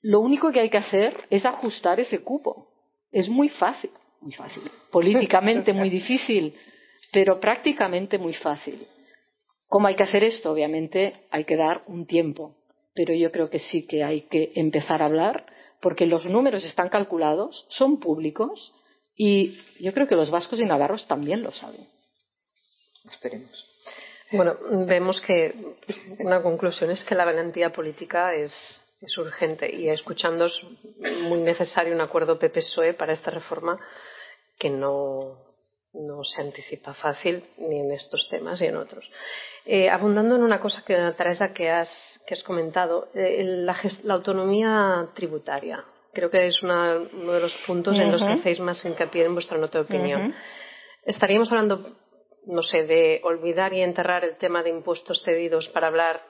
Lo único que hay que hacer es ajustar ese cupo. Es muy fácil, muy fácil, políticamente muy difícil, pero prácticamente muy fácil. ¿Cómo hay que hacer esto? Obviamente hay que dar un tiempo, pero yo creo que sí que hay que empezar a hablar porque los números están calculados, son públicos y yo creo que los vascos y navarros también lo saben. Esperemos. Bueno, vemos que una conclusión es que la valentía política es, urgente y escuchando es muy necesario un acuerdo PP-PSOE para esta reforma que no, no se anticipa fácil ni en estos temas ni en otros. Eh, abundando en una cosa que, Teresa, que has, que has comentado, eh, la, la autonomía tributaria creo que es una, uno de los puntos uh -huh. en los que hacéis más hincapié en vuestra nota de opinión. Uh -huh. Estaríamos hablando, no sé, de olvidar y enterrar el tema de impuestos cedidos para hablar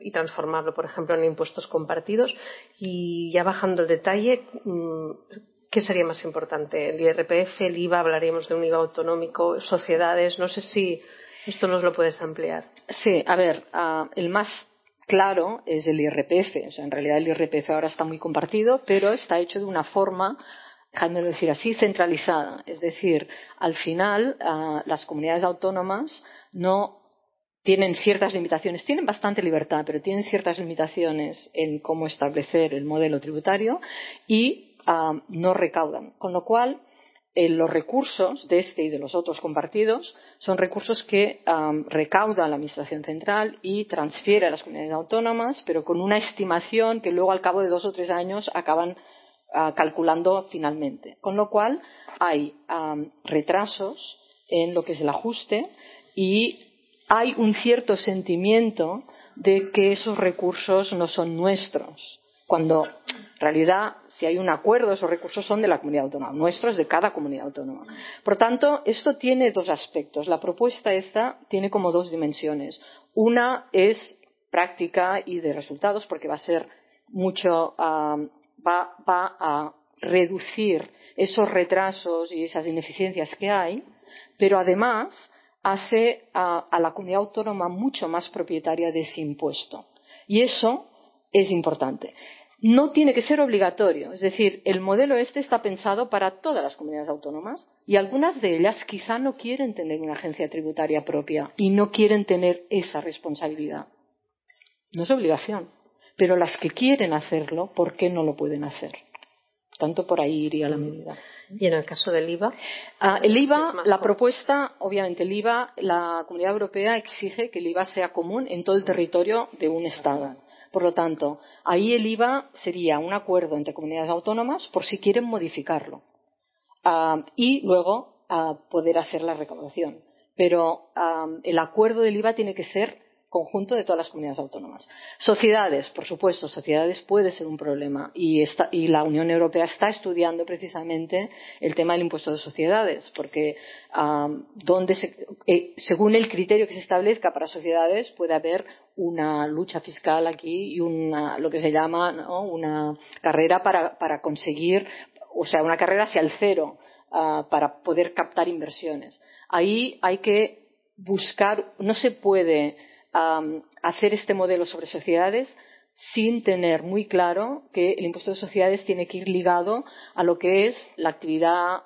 y transformarlo, por ejemplo, en impuestos compartidos. Y ya bajando el detalle, ¿qué sería más importante? ¿El IRPF, el IVA? ¿Hablaríamos de un IVA autonómico? ¿Sociedades? No sé si esto nos lo puedes ampliar. Sí, a ver, uh, el más claro es el IRPF. O sea, en realidad el IRPF ahora está muy compartido, pero está hecho de una forma, dejádmelo decir así, centralizada. Es decir, al final uh, las comunidades autónomas no tienen ciertas limitaciones, tienen bastante libertad, pero tienen ciertas limitaciones en cómo establecer el modelo tributario y uh, no recaudan. Con lo cual, eh, los recursos de este y de los otros compartidos son recursos que recauda la Administración Central y transfiere a las comunidades autónomas, pero con una estimación que luego al cabo de dos o tres años acaban ah, calculando finalmente. Con lo cual hay retrasos en lo que es el ajuste y hay un cierto sentimiento de que esos recursos no son nuestros cuando en realidad si hay un acuerdo esos recursos son de la comunidad autónoma, nuestros de cada comunidad autónoma. Por tanto, esto tiene dos aspectos. La propuesta esta tiene como dos dimensiones. Una es práctica y de resultados porque va a ser mucho, va, a reducir esos retrasos y esas ineficiencias que hay, pero además hace a la comunidad autónoma mucho más propietaria de ese impuesto. Y eso es importante. No tiene que ser obligatorio, es decir, el modelo este está pensado para todas las comunidades autónomas y algunas de ellas quizá no quieren tener una agencia tributaria propia y no quieren tener esa responsabilidad. No es obligación, pero las que quieren hacerlo, ¿por qué no lo pueden hacer? Tanto por ahí iría la medida. ¿Y en el caso del IVA? Ah, el IVA, la propuesta, obviamente, el IVA, la Comunidad Europea exige que el IVA sea común en todo el territorio de un Estado. Por lo tanto, ahí el IVA sería un acuerdo entre comunidades autónomas por si quieren modificarlo ah, y luego ah, poder hacer la recaudación. Pero ah, el acuerdo del IVA tiene que ser conjunto de todas las comunidades autónomas. Sociedades, por supuesto, sociedades puede ser un problema y, la Unión Europea está estudiando precisamente el tema del impuesto de sociedades, porque eh, según el criterio que se establezca para sociedades puede haber una lucha fiscal aquí y una, lo que se llama una carrera para, para, conseguir, o sea, una carrera hacia el cero ah, para poder captar inversiones. Ahí hay que buscar, no se puede hacer este modelo sobre sociedades sin tener muy claro que el impuesto de sociedades tiene que ir ligado a lo que es la actividad,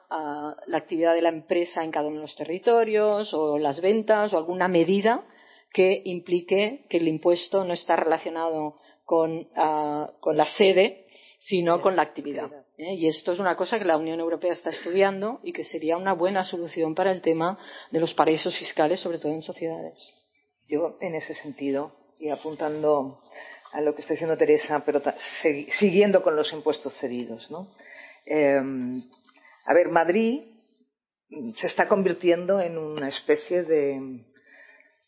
la actividad de la empresa en cada uno de los territorios o las ventas o alguna medida que implique que el impuesto no está relacionado con, la sede, sino con la actividad. ¿eh? Y esto es una cosa que la Unión Europea está estudiando y que sería una buena solución para el tema de los paraísos fiscales, sobre todo en sociedades. Yo, en ese sentido, y apuntando a lo que está diciendo Teresa, pero siguiendo con los impuestos cedidos, ¿no? Em, a ver, Madrid se está convirtiendo en una especie de,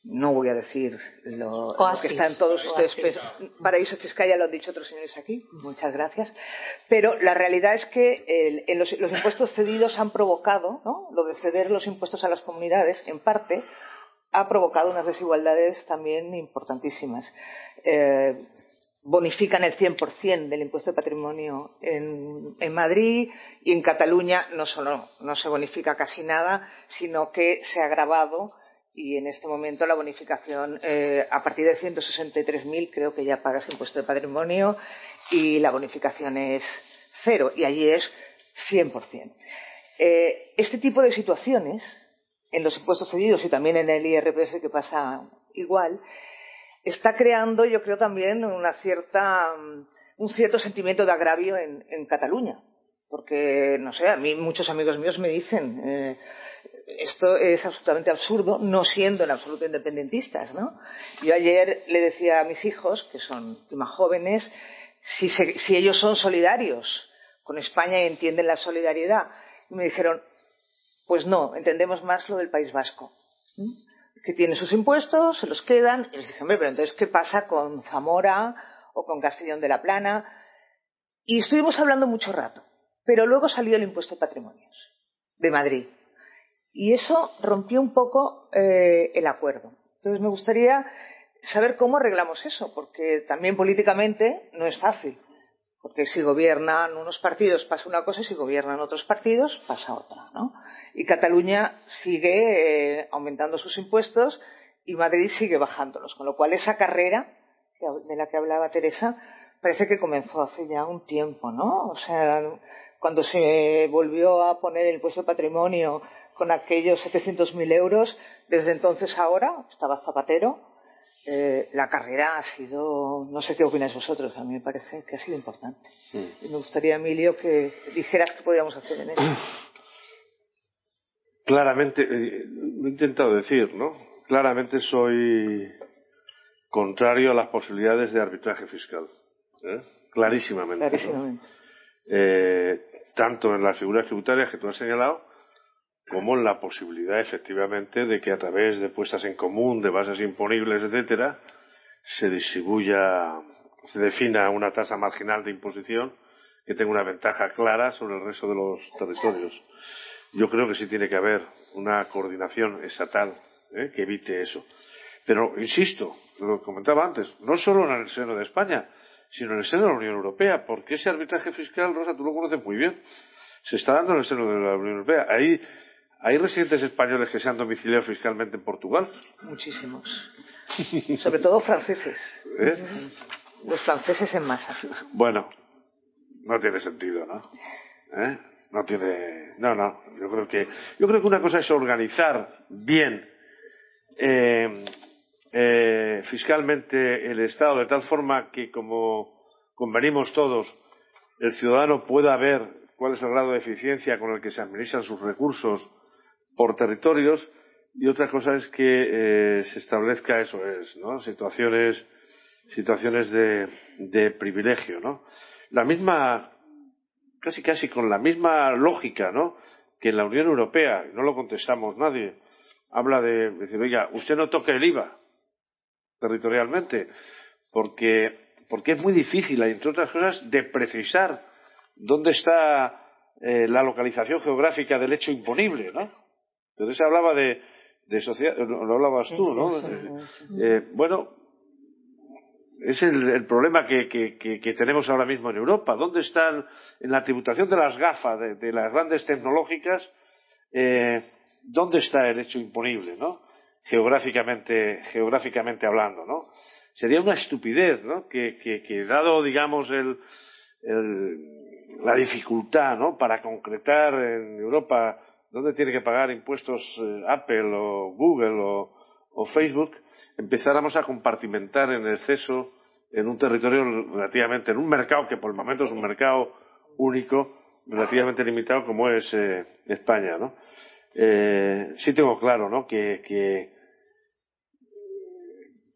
no voy a decir lo, que está en todos ustedes, paraíso fiscal ya lo han dicho otros señores aquí, muchas gracias, pero la realidad es que los, impuestos cedidos han provocado, ¿no? lo de ceder los impuestos a las comunidades, en parte, ha provocado unas desigualdades también importantísimas. Eh, bonifican el 100% del impuesto de patrimonio en, Madrid y en Cataluña no solo no se bonifica casi nada, sino que se ha agravado y en este momento la bonificación eh, a partir de 163.000 creo que ya pagas impuesto de patrimonio y la bonificación es cero y allí es 100%. Eh, este tipo de situaciones en los impuestos cedidos y también en el IRPF que pasa igual, está creando, yo creo, también una cierta, mm, un cierto sentimiento de agravio en, Cataluña. Porque, no sé, a mí muchos amigos míos me dicen, eh, esto es absolutamente absurdo, no siendo en absoluto independentistas, ¿no? Yo ayer le decía a mis hijos, que son más jóvenes, si, si ellos son solidarios con España y entienden la solidaridad, y me dijeron, pues no, entendemos más lo del País Vasco. Que tiene sus impuestos, se los quedan. Y les dije, hombre, pero entonces, ¿qué pasa con Zamora o con Castellón de la Plana? Y estuvimos hablando mucho rato. Pero luego salió el impuesto de patrimonios de Madrid. Y eso rompió un poco eh, el acuerdo. Entonces me gustaría saber cómo arreglamos eso, porque también políticamente no es fácil. Porque si gobiernan unos partidos pasa una cosa y si gobiernan otros partidos pasa otra, ¿no? Y Cataluña sigue eh, aumentando sus impuestos y Madrid sigue bajándolos, con lo cual esa carrera de la que hablaba Teresa parece que comenzó hace ya un tiempo, ¿no? O sea, cuando se volvió a poner el impuesto de patrimonio con aquellos 700.000 euros, desde entonces ahora, estaba Zapatero, eh, la carrera ha sido, no sé qué opináis vosotros, a mí me parece que ha sido importante. Y me gustaría, Emilio, que dijeras qué podíamos hacer en eso. Claramente, eh, lo he intentado decir, ¿no? Claramente soy contrario a las posibilidades de arbitraje fiscal. ¿eh? Clarísimamente. Clarísimamente. Eh, tanto en las figuras tributarias que tú has señalado, como en la posibilidad efectivamente de que a través de puestas en común, de bases imponibles, etcétera, se distribuya, se defina una tasa marginal de imposición que tenga una ventaja clara sobre el resto de los territorios. Yo creo que sí tiene que haber una coordinación estatal ¿eh? que evite eso. Pero, insisto, lo comentaba antes, no solo en el seno de España, sino en el seno de la Unión Europea, porque ese arbitraje fiscal, Rosa, tú lo conoces muy bien, se está dando en el seno de la Unión Europea. Hay, hay residentes españoles que se han domiciliado fiscalmente en Portugal. Muchísimos. Sobre todo franceses. ¿Eh? Los franceses en masa. Bueno, no tiene sentido, ¿no? ¿Eh? No tiene, no, no. Yo creo que, yo creo que una cosa es organizar bien eh, eh, fiscalmente el Estado de tal forma que, como convenimos todos, el ciudadano pueda ver cuál es el grado de eficiencia con el que se administran sus recursos por territorios y otra cosa es que eh, se establezca eso es, ¿no? Situaciones, situaciones de, de privilegio, ¿no? La misma, casi casi con la misma lógica, ¿no? Que en la Unión Europea, y no lo contestamos nadie, habla de decir, oiga, usted no toque el IVA territorialmente, porque, porque es muy difícil, entre otras cosas, de precisar dónde está eh, la localización geográfica del hecho imponible, ¿no? Entonces se hablaba de, de sociedad, lo hablabas tú, ¿no? Eh, bueno, es el, problema que, que, tenemos ahora mismo en Europa. ¿Dónde están en la tributación de las gafas de, las grandes tecnológicas? Eh, ¿Dónde está el hecho imponible, no? Geográficamente, geográficamente hablando, ¿no? Sería una estupidez, ¿no? Que, dado, digamos, el, la dificultad, ¿no? Para concretar en Europa dónde tiene que pagar impuestos eh, Apple o Google o, o Facebook, empezáramos a compartimentar en exceso en un territorio relativamente, en un mercado que por el momento es un mercado único, relativamente limitado como es eh, España, ¿no? Eh, sí tengo claro, ¿no? Que, que,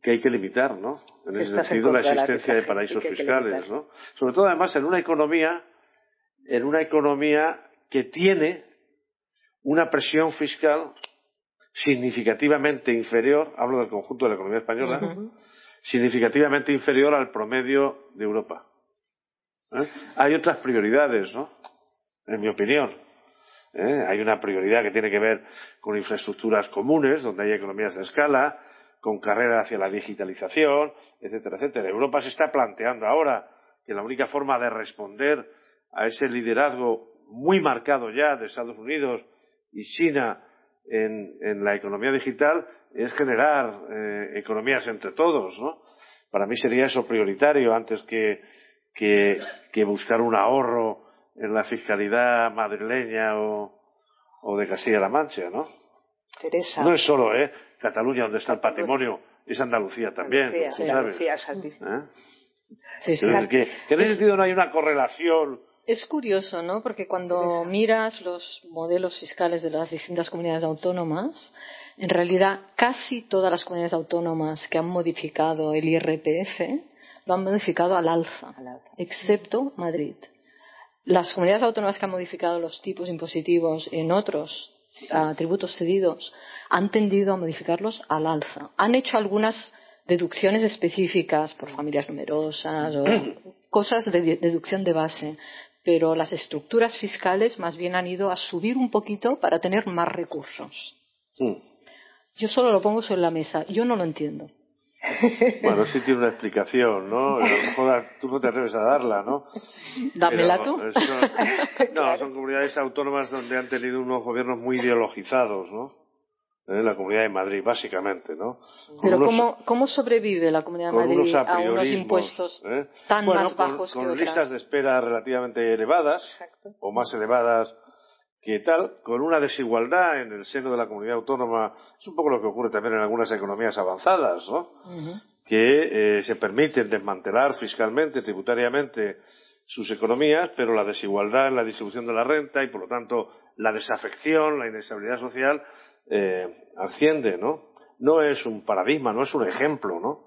que hay que limitar, ¿no? En ese sentido la existencia de paraísos fiscales, ¿no? Sobre todo además en una economía, en una economía que tiene una presión fiscal significativamente inferior, hablo del conjunto de la economía española, uh -huh. significativamente inferior al promedio de Europa. ¿Eh? Hay otras prioridades, ¿no? En mi opinión. ¿Eh? Hay una prioridad que tiene que ver con infraestructuras comunes, donde hay economías de escala, con carrera hacia la digitalización, etcétera, etcétera. Europa se está planteando ahora que la única forma de responder a ese liderazgo muy marcado ya de Estados Unidos y China en, en la economía digital es generar eh, economías entre todos, ¿no? Para mí sería eso prioritario antes que, que, que buscar un ahorro en la fiscalidad madrileña o, o de Castilla-La Mancha, ¿no? Teresa. No es solo, ¿eh? Cataluña donde está el patrimonio, es Andalucía también, Andalucía, ¿sabes? Andalucía, Santi. ¿Eh? Sí, sí. Entonces, que, que en ese sentido no hay una correlación es curioso, ¿no? Porque cuando miras los modelos fiscales de las distintas comunidades autónomas, en realidad casi todas las comunidades autónomas que han modificado el IRPF lo han modificado al alza, Al alza. excepto Madrid. Las comunidades autónomas que han modificado los tipos impositivos en otros uh, tributos cedidos han tendido a modificarlos al alza. Han hecho algunas deducciones específicas por familias numerosas o cosas de deducción de base, pero las estructuras fiscales más bien han ido a subir un poquito para tener más recursos. Mm. Yo solo lo pongo sobre la mesa, yo no lo entiendo. Bueno, sí tiene una explicación, ¿no? A lo mejor tú no te atreves a darla, ¿no? Dámela tú. No, son comunidades autónomas donde han tenido unos gobiernos muy ideologizados, ¿no? ¿Eh? La Comunidad de Madrid, básicamente, ¿no? Con Pero unos- ¿cómo, ¿cómo sobrevive la Comunidad de con Madrid a unos impuestos ¿eh? tan Bueno, más con- bajos con, que otras? listas de espera relativamente elevadas Exacto. o más elevadas que tal, con una desigualdad en el seno de la comunidad autónoma, es un poco lo que ocurre también en algunas economías avanzadas, ¿no? Que eh, se permiten desmantelar fiscalmente, tributariamente sus economías, pero la desigualdad en la distribución de la renta y, por lo tanto, la desafección, la inestabilidad social eh, asciende, ¿no? No es un paradigma, no es un ejemplo, ¿no?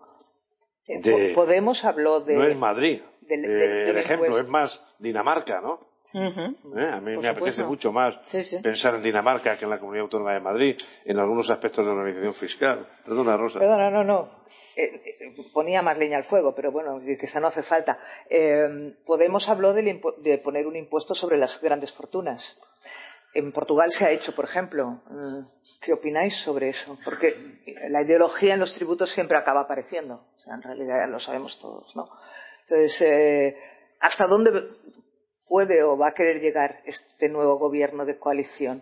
Eh, Podemos habló de... No es Madrid. el ejemplo es más Dinamarca, ¿no? ¿Eh? A mí me apetece mucho más pensar en Dinamarca que en la Comunidad Autónoma de Madrid, en algunos aspectos de la organización fiscal. Perdona, Rosa. Perdona, no, no. Eh, ponía más leña al fuego, pero bueno, quizá no hace falta. Podemos habló de poner un impuesto sobre las grandes fortunas. En Portugal se ha hecho, por ejemplo. Mm, ¿Qué opináis sobre eso? Porque la ideología en los tributos siempre acaba apareciendo. O sea, en realidad ya lo sabemos todos, ¿no? Entonces, eh, ¿hasta dónde puede o va a querer llegar este nuevo gobierno de coalición?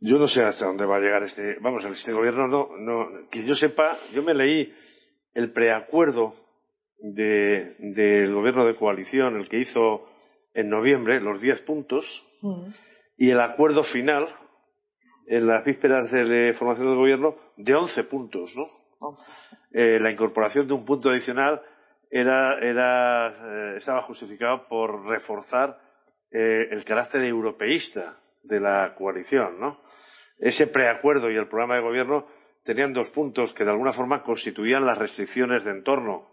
Yo no sé hasta dónde va a llegar este, vamos, este gobierno no, no, que yo sepa, yo me leí el preacuerdo del gobierno de coalición, el que hizo en noviembre, los diez puntos, y el acuerdo final, en las vísperas de formación del gobierno, de once puntos, ¿no? Eh, la incorporación de un punto adicional era, era, eh, estaba justificado por reforzar eh, el carácter europeísta de la coalición, ¿no? Ese preacuerdo y el programa de gobierno tenían dos puntos que de alguna forma constituían las restricciones de entorno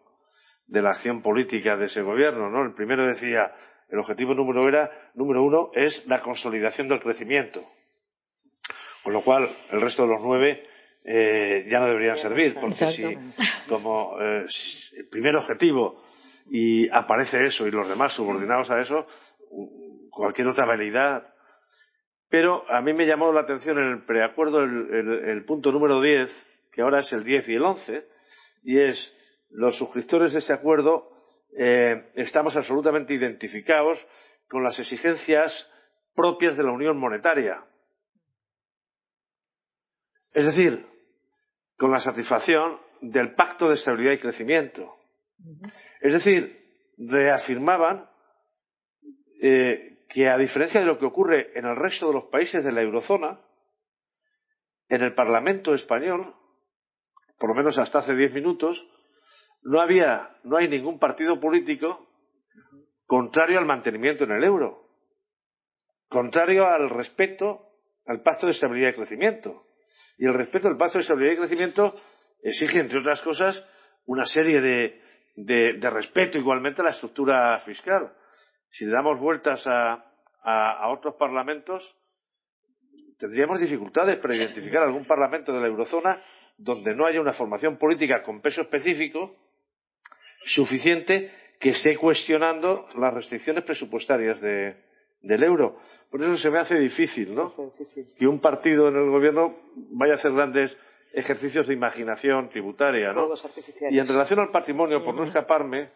de la acción política de ese gobierno, ¿no? El primero decía el objetivo número, era, número uno es la consolidación del crecimiento. Con lo cual, el resto de los nueve eh, ya no deberían servir, porque si como eh, el primer objetivo y aparece eso y los demás subordinados a eso, cualquier otra validad. Pero a mí me llamó la atención en el preacuerdo el, punto número 10, que ahora es el 10 y el 11, y es los suscriptores de ese acuerdo eh, estamos absolutamente identificados con las exigencias propias de la Unión Monetaria. Es decir, con la satisfacción del Pacto de Estabilidad y Crecimiento. Es decir, reafirmaban eh, que, a diferencia de lo que ocurre en el resto de los países de la eurozona, en el Parlamento español, por lo menos hasta hace diez minutos, no había, no hay ningún partido político contrario al mantenimiento en el euro, contrario al respeto al pacto de estabilidad y crecimiento. Y el respeto al pacto de estabilidad y crecimiento exige, entre otras cosas, una serie de, de, respeto igualmente a la estructura fiscal. Si le damos vueltas a, a otros parlamentos, tendríamos dificultades para identificar algún parlamento de la eurozona donde no haya una formación política con peso específico suficiente que esté cuestionando las restricciones presupuestarias del euro. Por eso se me hace difícil, ¿no? Que un partido en el gobierno vaya a hacer grandes ejercicios de imaginación tributaria, ¿no? Y en relación al patrimonio, por no escaparme,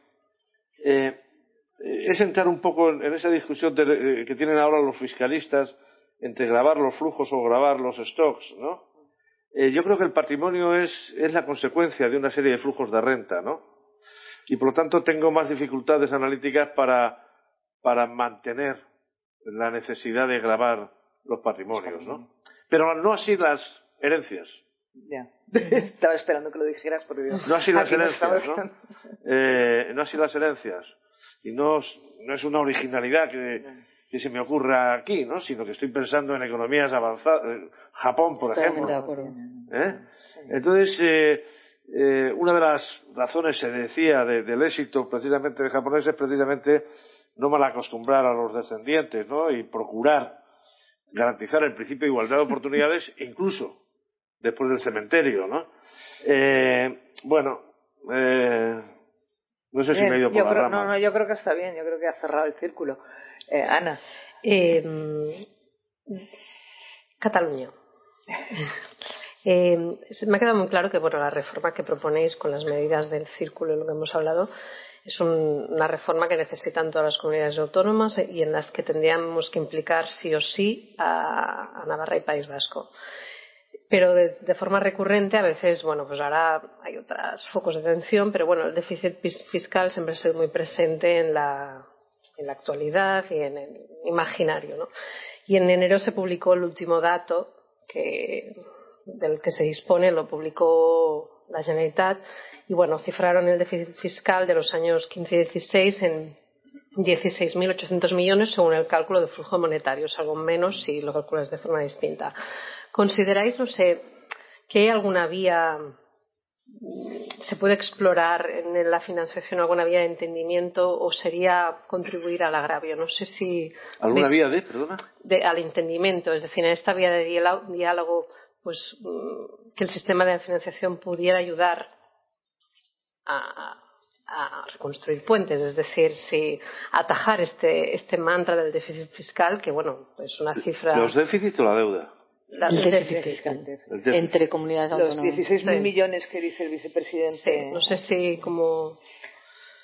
eh, es entrar un poco en, esa discusión eh, que tienen ahora los fiscalistas entre grabar los flujos o grabar los stocks, ¿no? Eh, yo creo que el patrimonio es, es la consecuencia de una serie de flujos de renta, ¿no? Y por lo tanto tengo más dificultades analíticas para, para mantener la necesidad de grabar los patrimonios, ¿no? Pero no así las herencias. Ya. Estaba esperando que lo dijeras porque no así las herencias, ¿no? Eh, no así las herencias. Y no, no es una originalidad que, que, se me ocurra aquí, ¿no? Sino que estoy pensando en economías avanzadas, Japón, por ejemplo. ¿Eh? Entonces, eh, eh, una de las razones, se decía, del éxito precisamente de japonés es precisamente no mal acostumbrar a los descendientes, ¿no? Y procurar garantizar el principio de igualdad de oportunidades, incluso después del cementerio, ¿no? Eh, bueno, eh, no sé si me he ido por yo la creo, No, no, yo creo que está bien, yo creo que ha cerrado el círculo. Eh, Ana. Cataluña. Eh, me ha quedado muy claro que bueno, la reforma que proponéis con las medidas del círculo y lo que hemos hablado es una reforma que necesitan todas las comunidades autónomas y en las que tendríamos que implicar sí o sí a, Navarra y País Vasco. Pero de, forma recurrente, a veces, bueno, pues ahora hay otros focos de atención, pero bueno, el déficit fiscal siempre ha sido muy presente en la, en la actualidad y en el imaginario, ¿no? Y en enero se publicó el último dato que del que se dispone lo publicó la Generalitat y bueno, cifraron el déficit fiscal de los años 15 y 16 en 16.800 millones según el cálculo de flujo monetario, es algo menos si lo calculas de forma distinta. ¿Consideráis, no sé, que hay alguna vía, se puede explorar en la financiación alguna vía de entendimiento o sería contribuir al agravio? No sé si. ¿Alguna vía de, perdona? De, al entendimiento, es decir, en esta vía de diálogo, pues mm, que el sistema de financiación pudiera ayudar a, a reconstruir puentes, es decir, si atajar este, este mantra del déficit fiscal, que bueno, es una cifra. ¿Los déficits o la deuda? el déficit fiscal entre comunidades autónomas. Los 16.000 millones que dice el vicepresidente. no sé si como.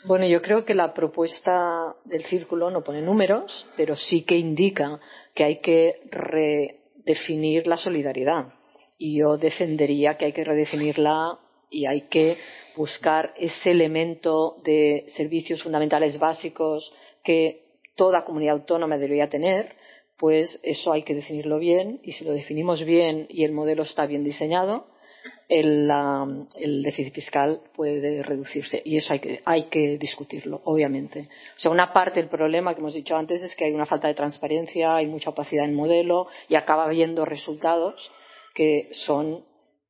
Bueno, yo creo que la propuesta del círculo no pone números, pero sí que indica que hay que redefinir la solidaridad. Y yo defendería que hay que redefinirla y hay que buscar ese elemento de servicios fundamentales básicos que toda comunidad autónoma debería tener, pues eso hay que definirlo bien y si lo definimos bien y el modelo está bien diseñado, el, déficit fiscal puede reducirse y eso hay que, hay que discutirlo, obviamente. O sea, una parte del problema que hemos dicho antes es que hay una falta de transparencia, hay mucha opacidad en el modelo y acaba habiendo resultados que son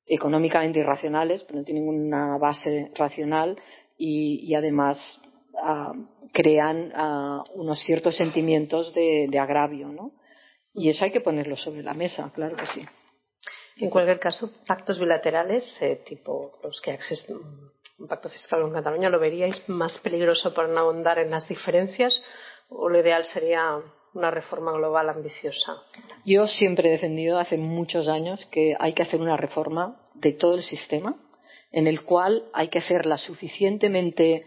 económicamente irracionales, pero no tienen ninguna base racional y, además ah, crean ah, unos ciertos sentimientos de, agravio, ¿no? Y eso hay que ponerlo sobre la mesa, claro que sí. En cualquier caso, pactos bilaterales, eh, tipo los que existen, un pacto fiscal con Cataluña, ¿lo veríais más peligroso para no ahondar en las diferencias o lo ideal sería una reforma global ambiciosa. Yo siempre he defendido hace muchos años que hay que hacer una reforma de todo el sistema en el cual hay que hacerla suficientemente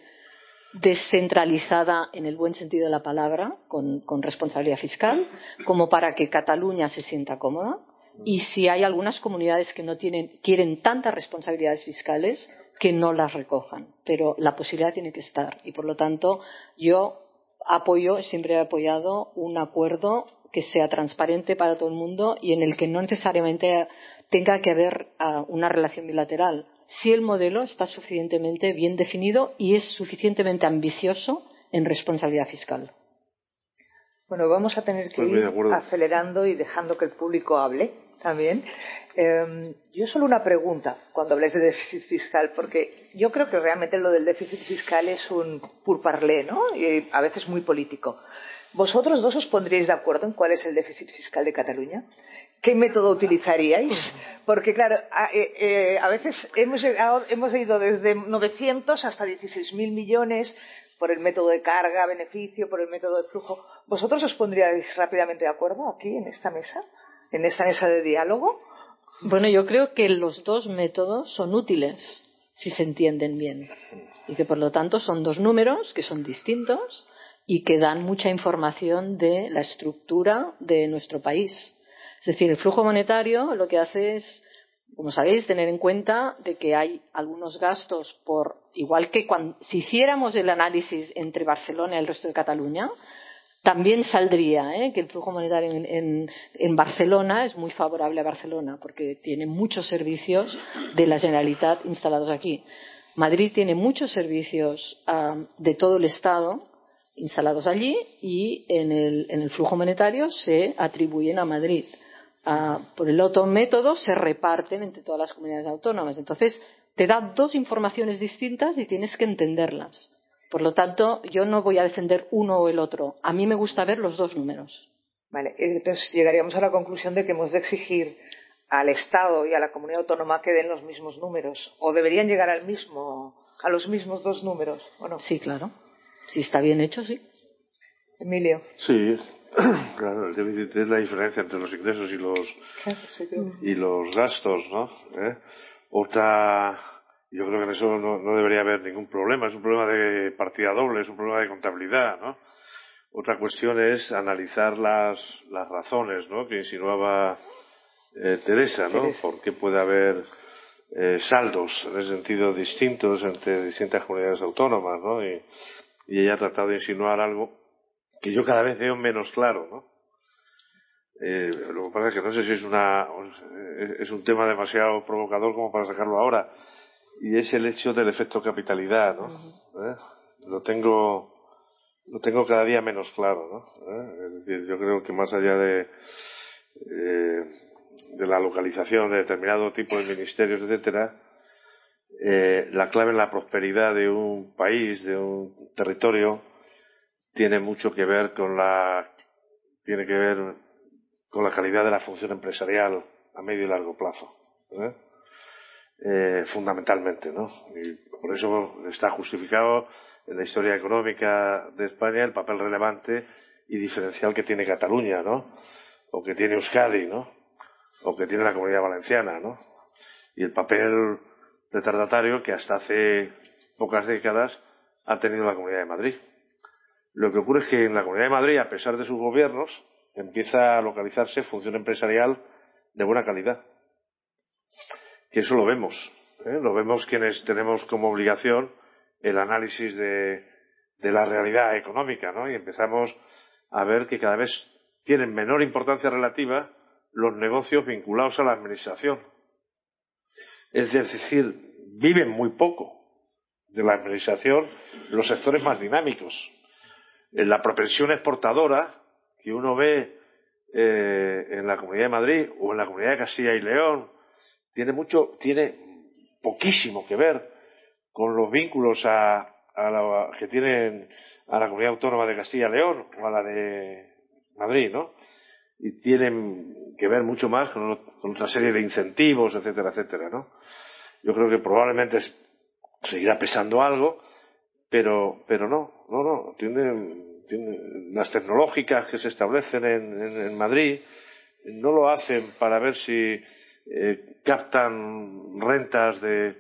descentralizada en el buen sentido de la palabra, con, responsabilidad fiscal, como para que Cataluña se sienta cómoda. Y si hay algunas comunidades que no tienen, quieren tantas responsabilidades fiscales, que no las recojan. Pero la posibilidad tiene que estar. Y por lo tanto, yo apoyo, siempre he apoyado un acuerdo que sea transparente para todo el mundo y en el que no necesariamente tenga que haber ah, una relación bilateral. Si el modelo está suficientemente bien definido y es suficientemente ambicioso en responsabilidad fiscal. Bueno, vamos a tener que pues ir acelerando y dejando que el público hable también. Em, yo solo una pregunta cuando habléis de déficit fiscal, porque yo creo que realmente lo del déficit fiscal es un parler, ¿no? Y a veces muy político. ¿Vosotros dos os pondríais de acuerdo en cuál es el déficit fiscal de Cataluña? ¿Qué método utilizaríais? Porque, claro, a, eh, eh, a veces hemos, hemos ido desde 900 hasta 16.000 millones por el método de carga, beneficio, por el método de flujo. ¿Vosotros os pondríais rápidamente de acuerdo aquí, en esta mesa? ¿En esta mesa de diálogo? Bueno, yo creo que los dos métodos son útiles si se entienden bien y que por lo tanto son dos números que son distintos y que dan mucha información de la estructura de nuestro país. Es decir, el flujo monetario lo que hace es, como sabéis, tener en cuenta de que hay algunos gastos por, igual que si hiciéramos el análisis entre Barcelona y el resto de Cataluña, también saldría ¿eh? que el flujo monetario en, Barcelona es muy favorable a Barcelona porque tiene muchos servicios de la Generalitat instalados aquí. Madrid tiene muchos servicios ah, de todo el Estado instalados allí y en el, flujo monetario se atribuyen a Madrid. Ah, por el otro método se reparten entre todas las comunidades autónomas. Entonces, te da dos informaciones distintas y tienes que entenderlas. Por lo tanto, yo no voy a defender uno o el otro. A mí me gusta ver los dos números. Vale, entonces llegaríamos a la conclusión de que hemos de exigir al Estado y a la comunidad autónoma que den los mismos números. O deberían llegar al mismo, a los mismos dos números, ¿o no? Sí, claro. Si está bien hecho, sí. Emilio. Sí, claro, el déficit es la diferencia entre los ingresos y los, y los gastos, ¿no? ¿Eh? Otra yo creo que en eso no, debería haber ningún problema. Es un problema de partida doble, es un problema de contabilidad, ¿no? Otra cuestión es analizar las, las razones, ¿no? Que insinuaba eh, Teresa, ¿no? ¿Por qué puede haber eh, saldos en ese sentido distintos entre distintas comunidades autónomas, ¿no? Y, ella ha tratado de insinuar algo que yo cada vez veo menos claro, ¿no? Eh, lo que pasa es que no sé si es una es un tema demasiado provocador como para sacarlo ahora y es el hecho del efecto capitalidad, ¿no? ¿Eh? Lo tengo lo tengo cada día menos claro, ¿no? ¿Eh? Es decir, yo creo que más allá de, eh, de la localización de determinado tipo de ministerios, etcétera, la clave en la prosperidad de un país, de un territorio, tiene mucho que ver con la tiene que ver con la calidad de la función empresarial a medio y largo plazo. ¿eh? Eh, fundamentalmente, ¿no? Y por eso está justificado en la historia económica de España el papel relevante y diferencial que tiene Cataluña, ¿no? O que tiene Euskadi, ¿no? O que tiene la Comunidad Valenciana, ¿no? Y el papel retardatario que hasta hace pocas décadas ha tenido la Comunidad de Madrid. Lo que ocurre es que en la Comunidad de Madrid, a pesar de sus gobiernos, empieza a localizarse función empresarial de buena calidad. Que eso lo vemos. ¿eh? Lo vemos quienes tenemos como obligación el análisis de, la realidad económica, ¿no? Y empezamos a ver que cada vez tienen menor importancia relativa los negocios vinculados a la administración. Es decir, viven muy poco de la administración los sectores más dinámicos. En la propensión exportadora que uno ve eh, en la Comunidad de Madrid o en la Comunidad de Castilla y León tiene mucho, tiene poquísimo que ver con los vínculos a, a la, que tienen a la Comunidad Autónoma de Castilla y León o a la de Madrid, ¿no? Y tienen que ver mucho más con, otra serie de incentivos, etcétera, etcétera, ¿no? Yo creo que probablemente seguirá pesando algo, pero, pero no, no, no, tienen las tecnológicas que se establecen en, en, Madrid no lo hacen para ver si eh, captan rentas de,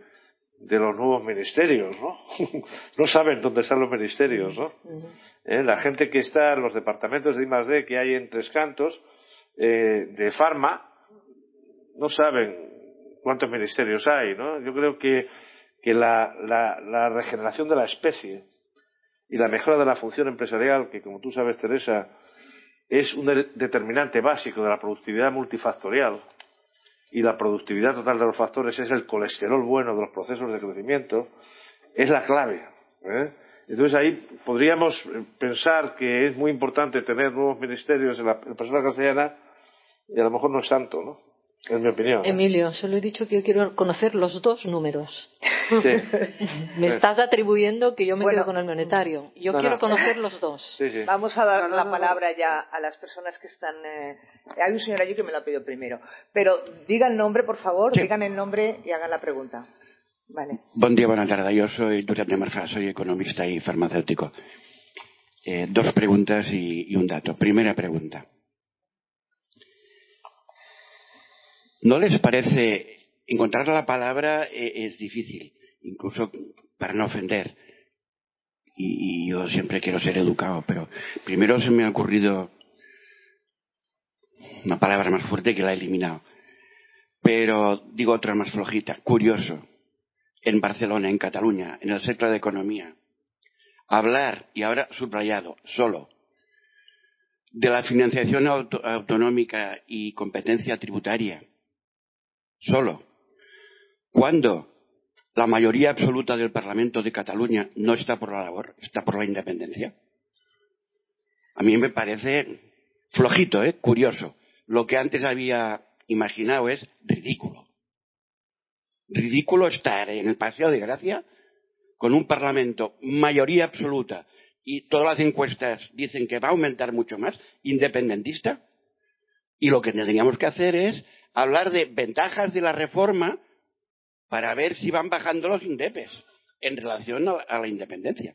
de los nuevos ministerios, ¿no? no saben dónde están los ministerios, ¿no? ¿Eh? La gente que está en los departamentos de I+D que hay en Tres Cantos, eh, de Farma, no saben cuántos ministerios hay, ¿no? Yo creo que, que la, la, la regeneración de la especie y la mejora de la función empresarial, que como tú sabes, Teresa, es un determinante básico de la productividad multifactorial y la productividad total de los factores es el colesterol bueno de los procesos de crecimiento, es la clave. ¿eh? Entonces ahí podríamos pensar que es muy importante tener nuevos ministerios en la, persona castellana y a lo mejor no es tanto, ¿no? En mi opinión. Emilio, solo he dicho que yo quiero conocer los dos números. me estás atribuyendo que yo me quedo con el monetario. Yo quiero conocer los dos. Vamos a dar la palabra ya a las personas que están. Eh, hay un señor allí que me lo ha pedido primero. Pero digan el nombre, por favor, digan el nombre y hagan la pregunta. Vale. Buen día, buena tarde. Yo soy Josep de Marja, soy economista y farmacéutico. Eh, dos preguntas y un dato. Primera pregunta. ¿No les parece encontrar la palabra eh, es difícil, incluso para no ofender? Y, yo siempre quiero ser educado, pero primero se me ha ocurrido una palabra más fuerte que la he eliminado. Pero digo otra más flojita, curioso. En Barcelona, en Cataluña, en el sector de economía, hablar, y ahora subrayado, solo, de la financiación autonómica y competencia tributaria solo. Cuando la mayoría absoluta del Parlamento de Cataluña no está por la labor, está por la independencia. A mí me parece flojito, ¿eh? curioso. Lo que antes había imaginado es ridículo. Ridículo estar en el Paseo de Gracia con un Parlamento mayoría absoluta y todas las encuestas dicen que va a aumentar mucho más, independentista. Y lo que tendríamos que hacer es hablar de ventajas de la reforma para ver si van bajando los indepes en relación a la independencia.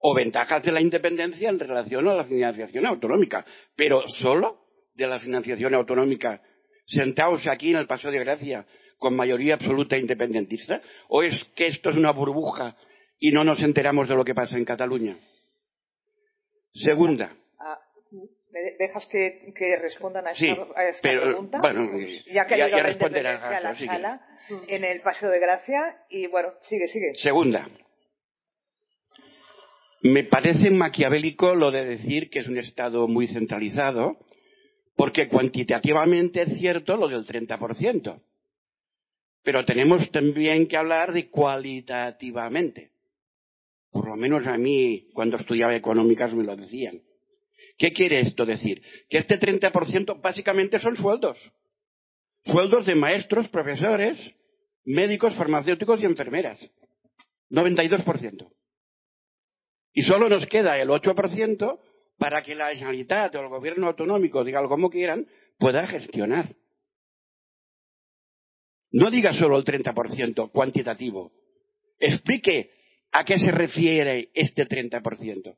O ventajas de la independencia en relación a la financiación autonómica. Pero solo de la financiación autonómica, sentados aquí en el Paseo de Gracia con mayoría absoluta independentista. ¿O es que esto es una burbuja y no nos enteramos de lo que pasa en Cataluña? Segunda, dejas que, que respondan a esta, a esta pregunta? Bueno, ya que ha ya, a la sala en el Paseo de Gracia y bueno, sigue, sigue. Segunda. Me parece maquiavélico lo de decir que es un Estado muy centralizado, porque cuantitativamente es cierto lo del 30%. Pero tenemos también que hablar de cualitativamente. Por lo menos a mí cuando estudiaba económicas me lo decían. ¿Qué quiere esto decir? Que este 30% básicamente son sueldos. Sueldos de maestros, profesores, médicos, farmacéuticos y enfermeras. 92%. Y solo nos queda el 8% para que la Generalitat o el gobierno autonómico, digan como quieran, pueda gestionar. No diga solo el 30% cuantitativo. Explique a qué se refiere este 30%.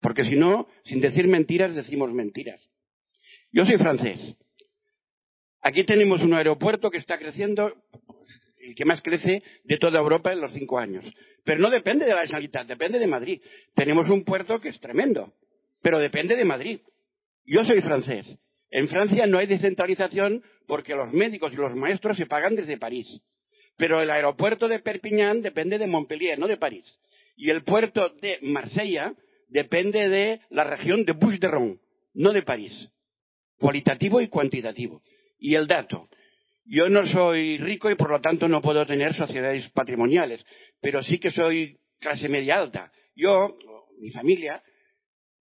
Porque si no, sin decir mentiras, decimos mentiras. Yo soy francés. Aquí tenemos un aeropuerto que está creciendo, el que más crece de toda Europa en los cinco años. Pero no depende de la Generalitat, depende de Madrid. Tenemos un puerto que es tremendo, pero depende de Madrid. Yo soy francés. En Francia no hay descentralización porque los médicos y los maestros se pagan desde París. Pero el aeropuerto de Perpiñán depende de Montpellier, no de París. Y el puerto de Marsella depende de la región de Bouches-de-Rhône, no de París. Cualitativo y cuantitativo. Y el dato. Yo no soy rico y por lo tanto no puedo tener sociedades patrimoniales, pero sí que soy clase media alta. Yo, mi familia,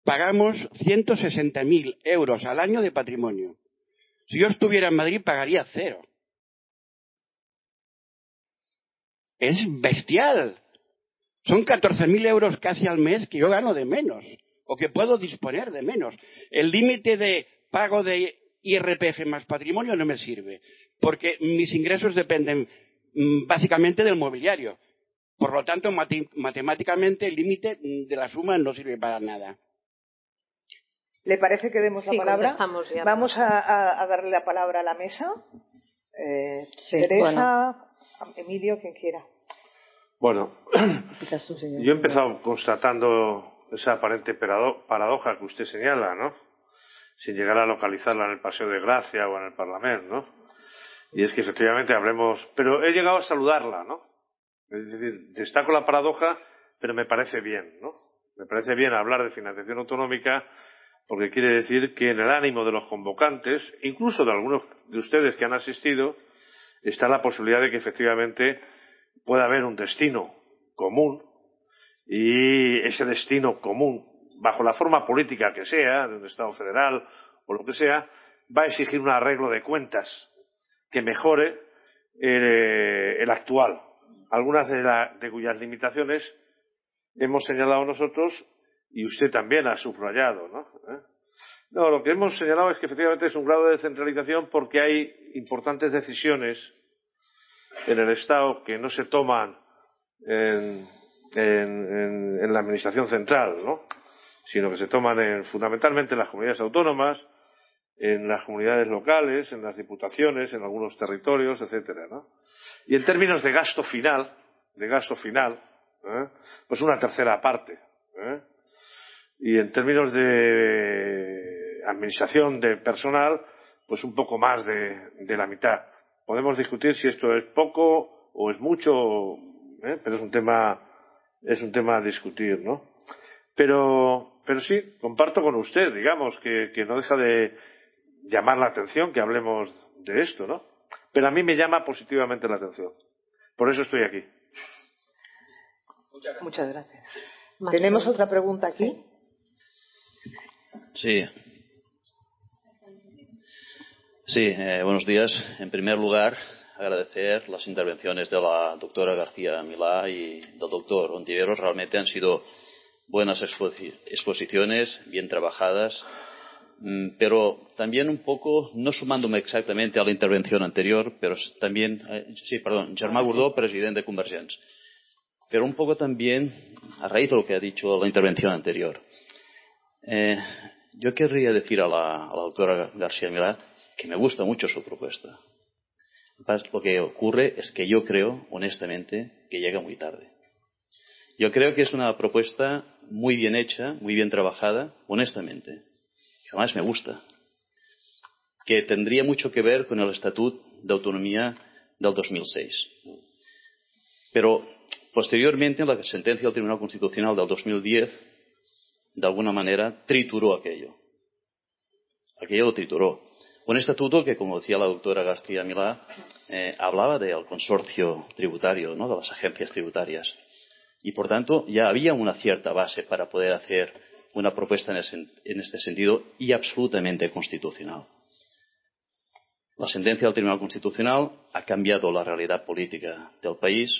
pagamos 160.000 euros al año de patrimonio. Si yo estuviera en Madrid pagaría cero. Es bestial. Son 14.000 euros casi al mes que yo gano de menos o que puedo disponer de menos. El límite de pago de IRPF más patrimonio no me sirve, porque mis ingresos dependen mm, básicamente del mobiliario. Por lo tanto, matemáticamente el límite de la suma no sirve para nada. ¿Le parece que demos la palabra? Vamos a, darle la palabra a la mesa. Eh, Teresa, Emilio, quien quiera. Bueno, yo he empezado constatando esa aparente paradoja que usted señala, ¿no? Sin llegar a localizarla en el Paseo de Gracia o en el Parlamento, ¿no? Y es que efectivamente hablemos, pero he llegado a saludarla, ¿no? Es decir, destaco la paradoja, pero me parece bien, ¿no? Me parece bien hablar de financiación autonómica porque quiere decir que en el ánimo de los convocantes, incluso de algunos de ustedes que han asistido, está la posibilidad de que efectivamente pueda haber un destino común y ese destino común, bajo la forma política que sea, de un Estado federal o lo que sea, va a exigir un arreglo de cuentas que mejore eh, el actual. Algunas de, cuyas limitaciones hemos señalado nosotros y usted también ha subrayado, ¿no? ¿Eh? No, lo que hemos señalado es que efectivamente es un grado de descentralización porque hay importantes decisiones en el Estado que no se toman en, la Administración central, ¿no? sino que se toman fundamentalmente en las comunidades autónomas, en las comunidades locales, en las diputaciones, en algunos territorios, etcétera, ¿no? Y en términos de gasto final, de gasto final, ¿eh? pues una tercera parte. ¿eh? Y en términos de administración de personal, pues un poco más de la mitad. Podemos discutir si esto es poco o es mucho, ¿eh? pero es un tema es un tema a discutir, ¿no? Pero, pero sí, comparto con usted, digamos, que, que no deja de llamar la atención que hablemos de esto, ¿no? Pero a mí me llama positivamente la atención. Por eso estoy aquí. Muchas gracias. ¿Tenemos otra pregunta aquí? Sí, Sí, eh, buenos días. En primer lugar, agradecer las intervenciones de la doctora García Milá y del doctor Ontiveros. Realmente han sido buenas exposiciones, bien trabajadas, mm, pero también un poco, no sumándome exactamente a la intervención anterior, pero también, eh, sí, perdón, Germán Gurdó, presidente de Convergents, pero un poco también a raíz de lo que ha dicho la intervención anterior. Eh, yo querría decir a la, a la doctora García Milá que me gusta mucho su propuesta. Lo que ocurre es que yo creo, honestamente, que llega muy tarde. Yo creo que es una propuesta muy bien hecha, muy bien trabajada, honestamente. además me gusta. Que tendría mucho que ver con el Estatuto de Autonomía del 2006. Pero posteriormente, la sentencia del Tribunal Constitucional del 2010, de alguna manera, trituró aquello. Aquello lo trituró. Un estatuto que, como decía la doctora García Milá, eh, hablaba del consorcio tributario, de las agencias tributarias. Y por tanto, ya había una cierta base para poder hacer una propuesta en este sentido y absolutamente constitucional. La sentencia del Tribunal Constitucional ha cambiado la realidad política del país.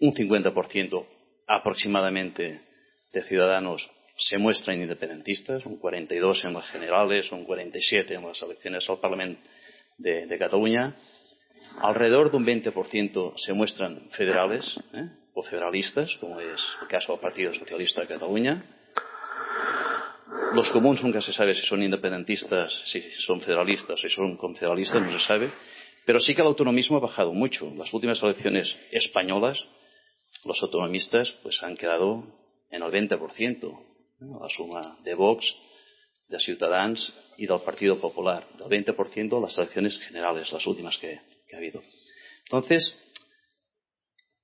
Un 50% aproximadamente de ciudadanos se muestran independentistas, un 42 en las generales, un 47 en las elecciones al Parlamento de, Cataluña. Alrededor de un 20% se muestran federales ¿eh? o federalistas, como es el caso del Partido Socialista de Cataluña. Los comuns nunca se sabe si son independentistas, si son federalistas, si son confederalistas, no se sabe. Pero sí que el autonomismo ha bajado mucho. Las últimas elecciones españolas, los autonomistas pues han quedado en el 20%, la suma de Vox, de Ciutadans y del Partido Popular, del 20% las elecciones generales, las últimas que, que ha habido. Entonces,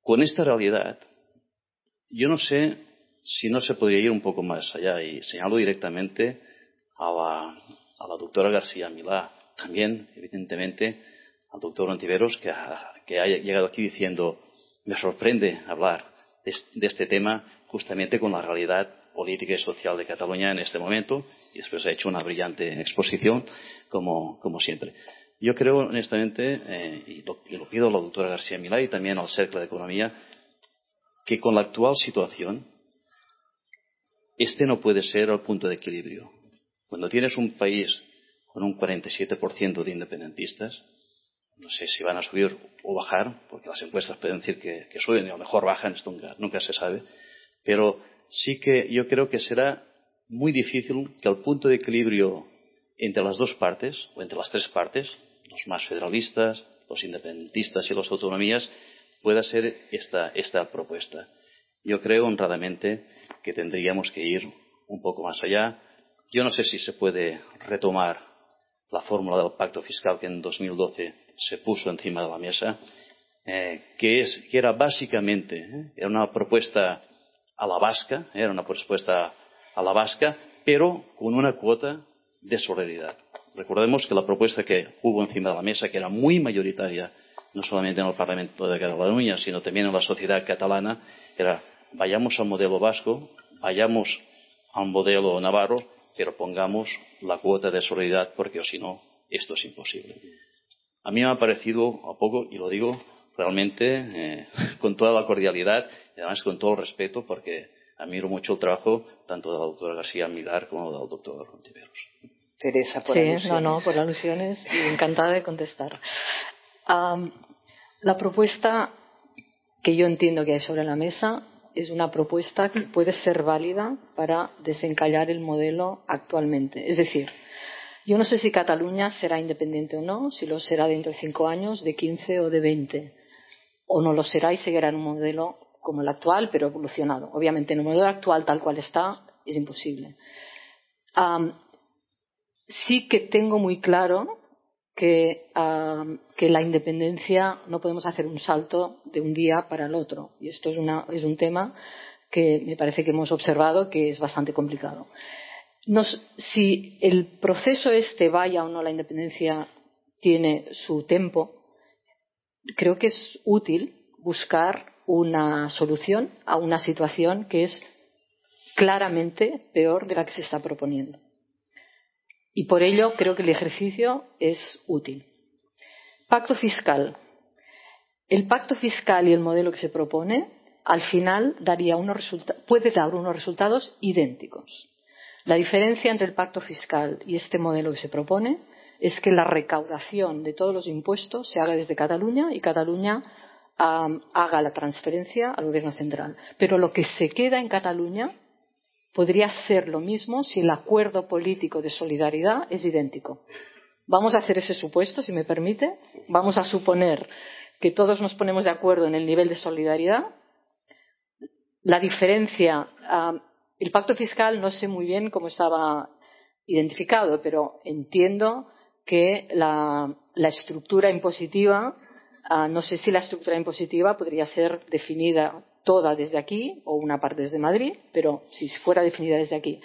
con esta realidad, yo no sé si no se podría ir un poco más allá y señalo directamente a la, doctora García Milá, también, evidentemente, al doctor Antiveros, que ha, llegado aquí diciendo, me sorprende hablar de, este tema justamente con la realidad política y social de Cataluña en este momento, y después ha hecho una brillante exposición, como, siempre. Yo creo, honestamente, eh, y, lo, y, lo, pido a la doctora García Milá y también al Cercle de Economía, que con la actual situación este no puede ser el punto de equilibrio. Cuando tienes un país con un 47% de independentistas, no sé si van a subir o bajar, porque las encuestas pueden decir que, suben y a lo mejor bajan, esto nunca, se sabe, pero sí que yo creo que será muy difícil que el punto de equilibrio entre las dos partes, o entre las tres partes, los más federalistas, los independentistas y las autonomías, pueda ser esta propuesta. Yo creo honradamente que tendríamos que ir un poco más allá. Yo no sé si se puede retomar la fórmula del pacto fiscal que en 2012 se puso encima de la mesa, eh, que, era básicamente eh, era una propuesta a la vasca, era una propuesta a la vasca, pero con una cuota de solidaridad. Recordemos que la propuesta que hubo encima de la mesa, que era muy mayoritaria, no solamente en el Parlamento de Cataluña, sino también en la sociedad catalana, era vayamos al modelo vasco, vayamos al modelo navarro, pero pongamos la cuota de solidaridad porque si no, esto es imposible. A mí me ha parecido a poco, y lo digo realmente eh, con toda la cordialidad y además con todo el respeto porque admiro mucho el trabajo tanto de la doctora García Milar como del doctor Ontiveros. Teresa, por sí, no, no, por alusiones y encantada de contestar. la propuesta que yo entiendo que hay sobre la mesa es una propuesta que puede ser válida para desencallar el modelo actualmente. Es decir, yo no sé si Cataluña será independiente o no, si lo será dentro de cinco años, de quince o de veinte, o no lo será y seguirá en un modelo como el actual, pero evolucionado. Obviamente, en el modelo actual, tal cual está, es imposible. sí que tengo muy claro que, la independencia no podemos hacer un salto de un día para el otro. Y esto es, un tema que me parece que hemos observado que es bastante complicado. si el proceso este vaya o no la independencia tiene su tiempo, creo que es útil buscar una solución a una situación que es claramente peor de la que se está proponiendo. Y por ello creo que el ejercicio es útil. Pacto fiscal. El pacto fiscal y el modelo que se propone al final daría puede dar unos resultados idénticos. La diferencia entre el pacto fiscal y este modelo que se propone es que la recaudación de todos los impuestos se haga desde Cataluña y Cataluña haga la transferencia al gobierno central. Pero lo que se queda en Cataluña podría ser lo mismo si el acuerdo político de solidaridad es idéntico. Vamos a hacer ese supuesto, si me permite. Vamos a suponer que todos nos ponemos de acuerdo en el nivel de solidaridad. La diferencia, el pacto fiscal no sé muy bien cómo estaba identificado, pero entiendo que la, estructura impositiva, ah, no sé si la estructura impositiva podría ser definida toda desde aquí o una parte desde Madrid, pero si fuera definida desde aquí.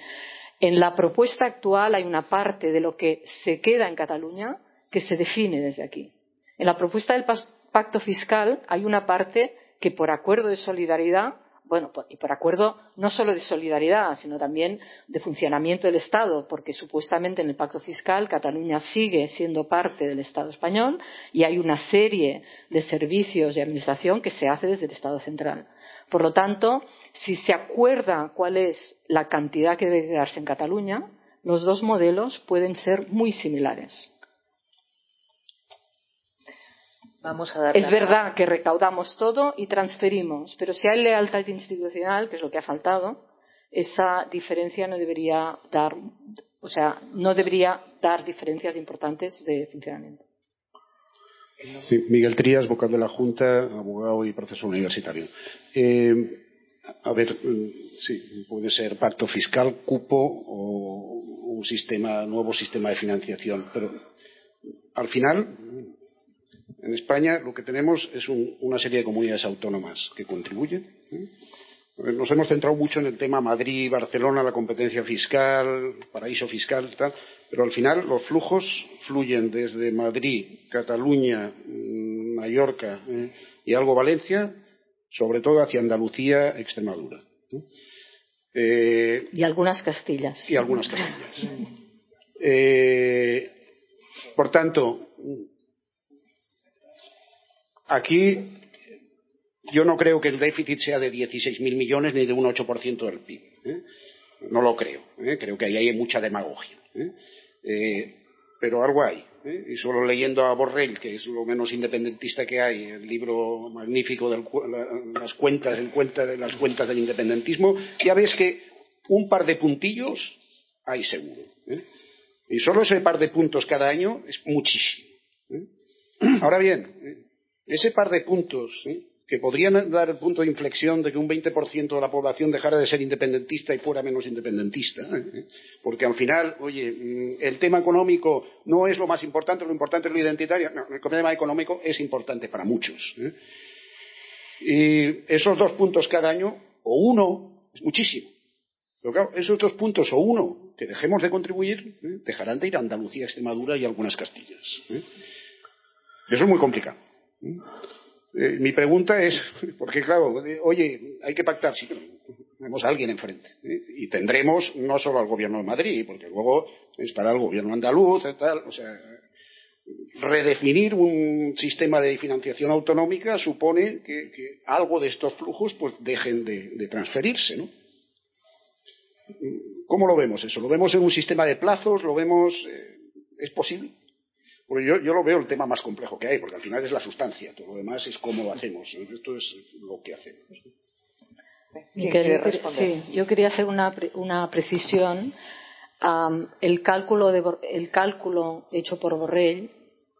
En la propuesta actual hay una parte de lo que se queda en Cataluña que se define desde aquí. En la propuesta del pacto fiscal hay una parte que por acuerdo de solidaridad bueno, y por acuerdo no solo de solidaridad, sino también de funcionamiento del Estado, porque supuestamente en el pacto fiscal Cataluña sigue siendo parte del Estado español y hay una serie de servicios de administración que se hace desde el Estado central. Por lo tanto, si se acuerda cuál es la cantidad que debe darse en Cataluña, los dos modelos pueden ser muy similares es verdad que recaudamos todo y transferimos, pero si hay lealtad institucional, que es lo que ha faltado, esa diferencia no debería dar, o sea, no debería dar diferencias importantes de funcionamiento. Sí, Miguel Trías, vocal de la Junta, abogado y profesor universitario. Eh, a ver, mm, sí, puede ser pacto fiscal, cupo o un sistema, nuevo sistema de financiación, pero al final en España lo que tenemos es una serie de comunidades autónomas que contribuyen. ¿eh? Nos hemos centrado mucho en el tema Madrid, Barcelona, la competencia fiscal, paraíso fiscal, tal, pero al final los flujos fluyen desde Madrid, Cataluña, mm, Mallorca ¿eh? y algo Valencia, sobre todo hacia Andalucía, Extremadura. ¿eh? y algunas Castillas. Y algunas Castillas. por tanto, Aquí yo no creo que el déficit sea de 16.000 millones ni de un 8% del PIB. ¿eh? No lo creo. ¿eh? Creo que ahí hay mucha demagogia. ¿eh? pero algo hay. Y solo leyendo a Borrell, que es lo menos independentista que hay, el libro magnífico de las cuentas, en cuenta las cuentas del independentismo, ya ves que un par de puntillos hay seguro. Y solo ese par de puntos cada año es muchísimo. Ahora bien, ese par de puntos que podrían dar el punto de inflexión de que un 20% de la población dejara de ser independentista y fuera menos independentista. ¿eh? Porque al final, oye, mm, el tema económico no es lo más importante, lo importante es lo identitario. No, el tema económico es importante para muchos. ¿eh? Y esos dos puntos cada año, o uno, es muchísimo. Pero claro, esos dos puntos, o uno, que dejemos de contribuir, ¿eh? dejarán de ir a Andalucía, Extremadura y algunas Castillas. Eso es muy complicado. Eh, mi pregunta es, porque claro, oye, hay que pactar, sí, tenemos a alguien enfrente. ¿eh? Y tendremos no solo al gobierno de Madrid, porque luego estará el gobierno andaluz, tal, o sea, redefinir un sistema de financiación autonómica supone que, algo de estos flujos pues dejen de, transferirse, ¿no? ¿Cómo lo vemos eso? ¿Lo vemos en un sistema de plazos? ¿Lo vemos? Eh, ¿Es posible? Porque yo, lo veo el tema más complejo que hay, porque al final es la sustancia, todo lo demás es cómo lo hacemos. Esto es lo que hacemos. sí, yo quería hacer una, precisión. el, cálculo el cálculo hecho por Borrell,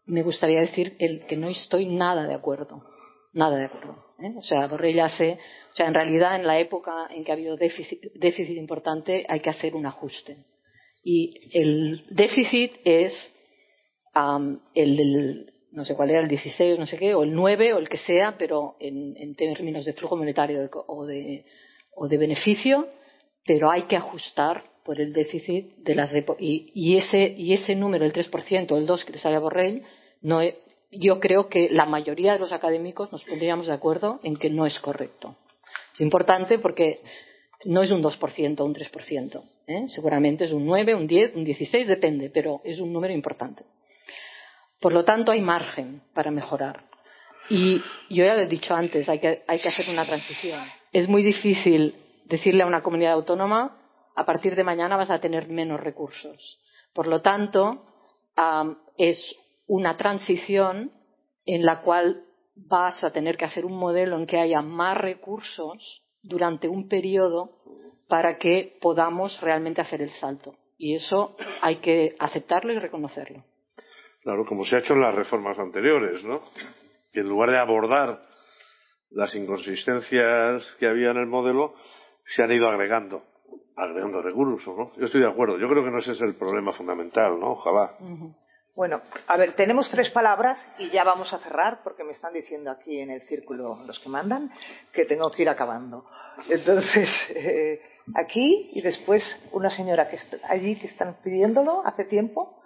me gustaría decir el que no estoy nada de acuerdo. Nada de acuerdo. ¿eh? O sea, Borrell hace. O sea, en realidad, en la época en que ha habido déficit, déficit importante, hay que hacer un ajuste. Y el déficit es el del, no sé cuál era, el 16, no sé qué, o el 9, o el que sea, pero en, términos de flujo monetario o, de, o de beneficio, pero hay que ajustar por el déficit de las y, y, ese y ese número el 3% o el 2 que te sale a Borrell no yo creo que la mayoría de los académicos nos pondríamos de acuerdo en que no es correcto es importante porque no es un 2% o un 3%. ¿eh? Seguramente es un 9, un 10, un 16, depende, pero es un número importante. Por lo tanto, hay margen para mejorar. Y yo ya lo he dicho antes, hay que, hacer una transición. Es muy difícil decirle a una comunidad autónoma, a partir de mañana vas a tener menos recursos. Por lo tanto, es una transición en la cual vas a tener que hacer un modelo en que haya más recursos durante un periodo para que podamos realmente hacer el salto. Y eso hay que aceptarlo y reconocerlo. Claro, como se ha hecho en las reformas anteriores, ¿no? Que en lugar de abordar las inconsistencias que había en el modelo, se han ido agregando, agregando recursos, ¿no? Yo estoy de acuerdo. Yo creo que no ese es el problema fundamental, ¿no? Ojalá. Bueno, a ver, tenemos tres palabras y ya vamos a cerrar porque me están diciendo aquí en el círculo los que mandan que tengo que ir acabando. Entonces, eh, aquí y después una señora que está allí que están pidiéndolo hace tiempo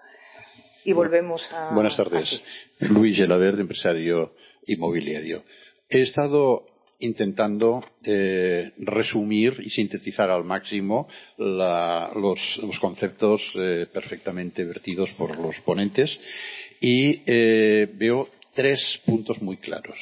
y volvemos a. Buenas tardes. Luis Gelaverde, empresario inmobiliario. He estado intentando eh, resumir y sintetizar al máximo los, conceptos eh, perfectamente vertidos por los ponentes y eh, veo tres puntos muy claros.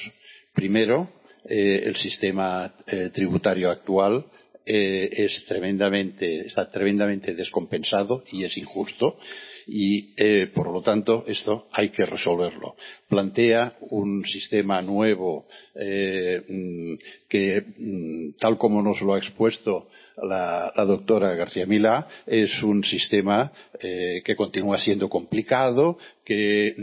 Primero, el sistema tributario actual es tremendamente, está tremendamente descompensado y es injusto y eh, por lo tanto esto hay que resolverlo. Plantea un sistema nuevo eh, mm, que, mm, tal como nos lo ha expuesto la, doctora García Milá, es un sistema eh, que continúa siendo complicado, que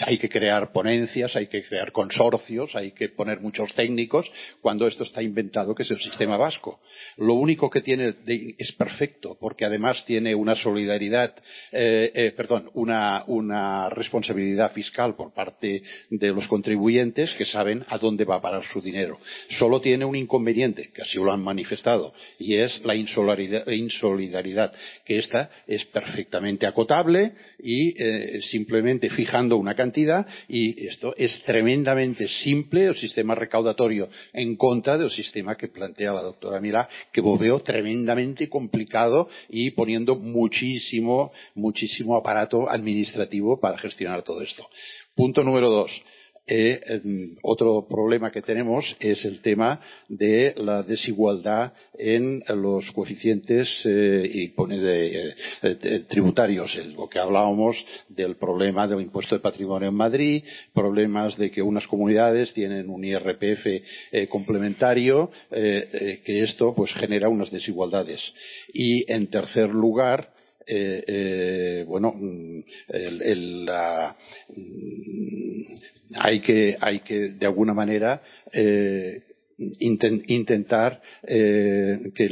hay que crear ponencias, hay que crear consorcios, hay que poner muchos técnicos, cuando esto está inventado, que es el sistema vasco. Lo único que tiene es perfecto, porque además tiene una solidaridad, eh, eh, perdón, una responsabilidad fiscal por parte de los contribuyentes que saben a dónde va a parar su dinero. Solo tiene un inconveniente, que así lo han manifestado, y es la insolidaridad, que esta es perfectamente acotable y eh, simplemente fijando una cantidad y esto es tremendamente simple el sistema recaudatorio en contra del sistema que plantea la doctora Mirá, que veo tremendamente complicado y poniendo muchísimo, muchísimo aparato administrativo para gestionar todo esto. Punto número dos eh, otro problema que tenemos es el tema de la desigualdad en los coeficientes eh, de, eh, tributarios. Lo que hablábamos del problema del impuesto de patrimonio en Madrid, problemas de que unas comunidades tienen un IRPF complementario, que esto pues genera unas desigualdades. Y en tercer lugar, eh, eh, bueno, mm, la, mm, hay, que, hay que, de alguna manera, eh, intentar que,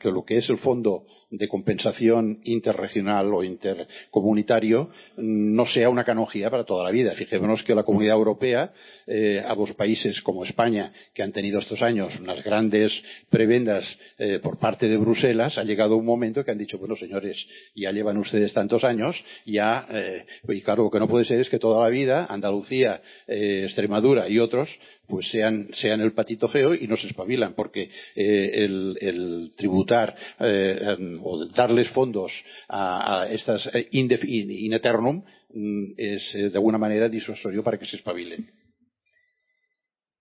que, lo que es el fondo de compensación interregional o intercomunitario no sea una canonjía para toda la vida. Fijémonos que la Comunidad Europea, eh, a los países como España, que han tenido estos años unas grandes prebendas eh, por parte de Bruselas, ha llegado un momento que han dicho, bueno, señores, ya llevan ustedes tantos años, ya, eh, y claro, lo que no puede ser es que toda la vida Andalucía, Extremadura y otros pues sean, sean el patito feo y no se espabilan, porque el, tributar o darles fondos a, estas eh, in eternum mm, es eh, de alguna manera disuasorio para que se espabilen.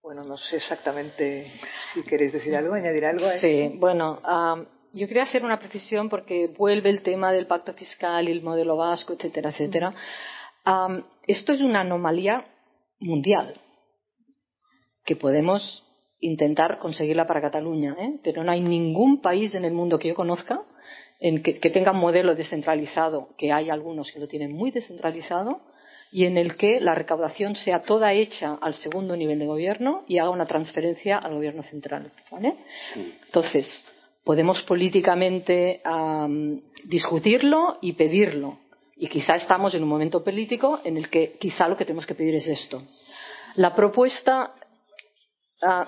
Bueno, no sé exactamente si queréis decir algo, añadir algo. sí, bueno, yo quería hacer una precisión porque vuelve el tema del pacto fiscal y el modelo vasco, etcétera, etcétera. esto es una anomalía mundial que podemos intentar conseguirla para Cataluña, ¿eh? pero no hay ningún país en el mundo que yo conozca en que, tenga un modelo descentralizado, que hay algunos que lo tienen muy descentralizado, y en el que la recaudación sea toda hecha al segundo nivel de gobierno y haga una transferencia al gobierno central. Entonces, podemos políticamente discutirlo y pedirlo. Y quizá estamos en un momento político en el que quizá lo que tenemos que pedir es esto. La propuesta. Ah,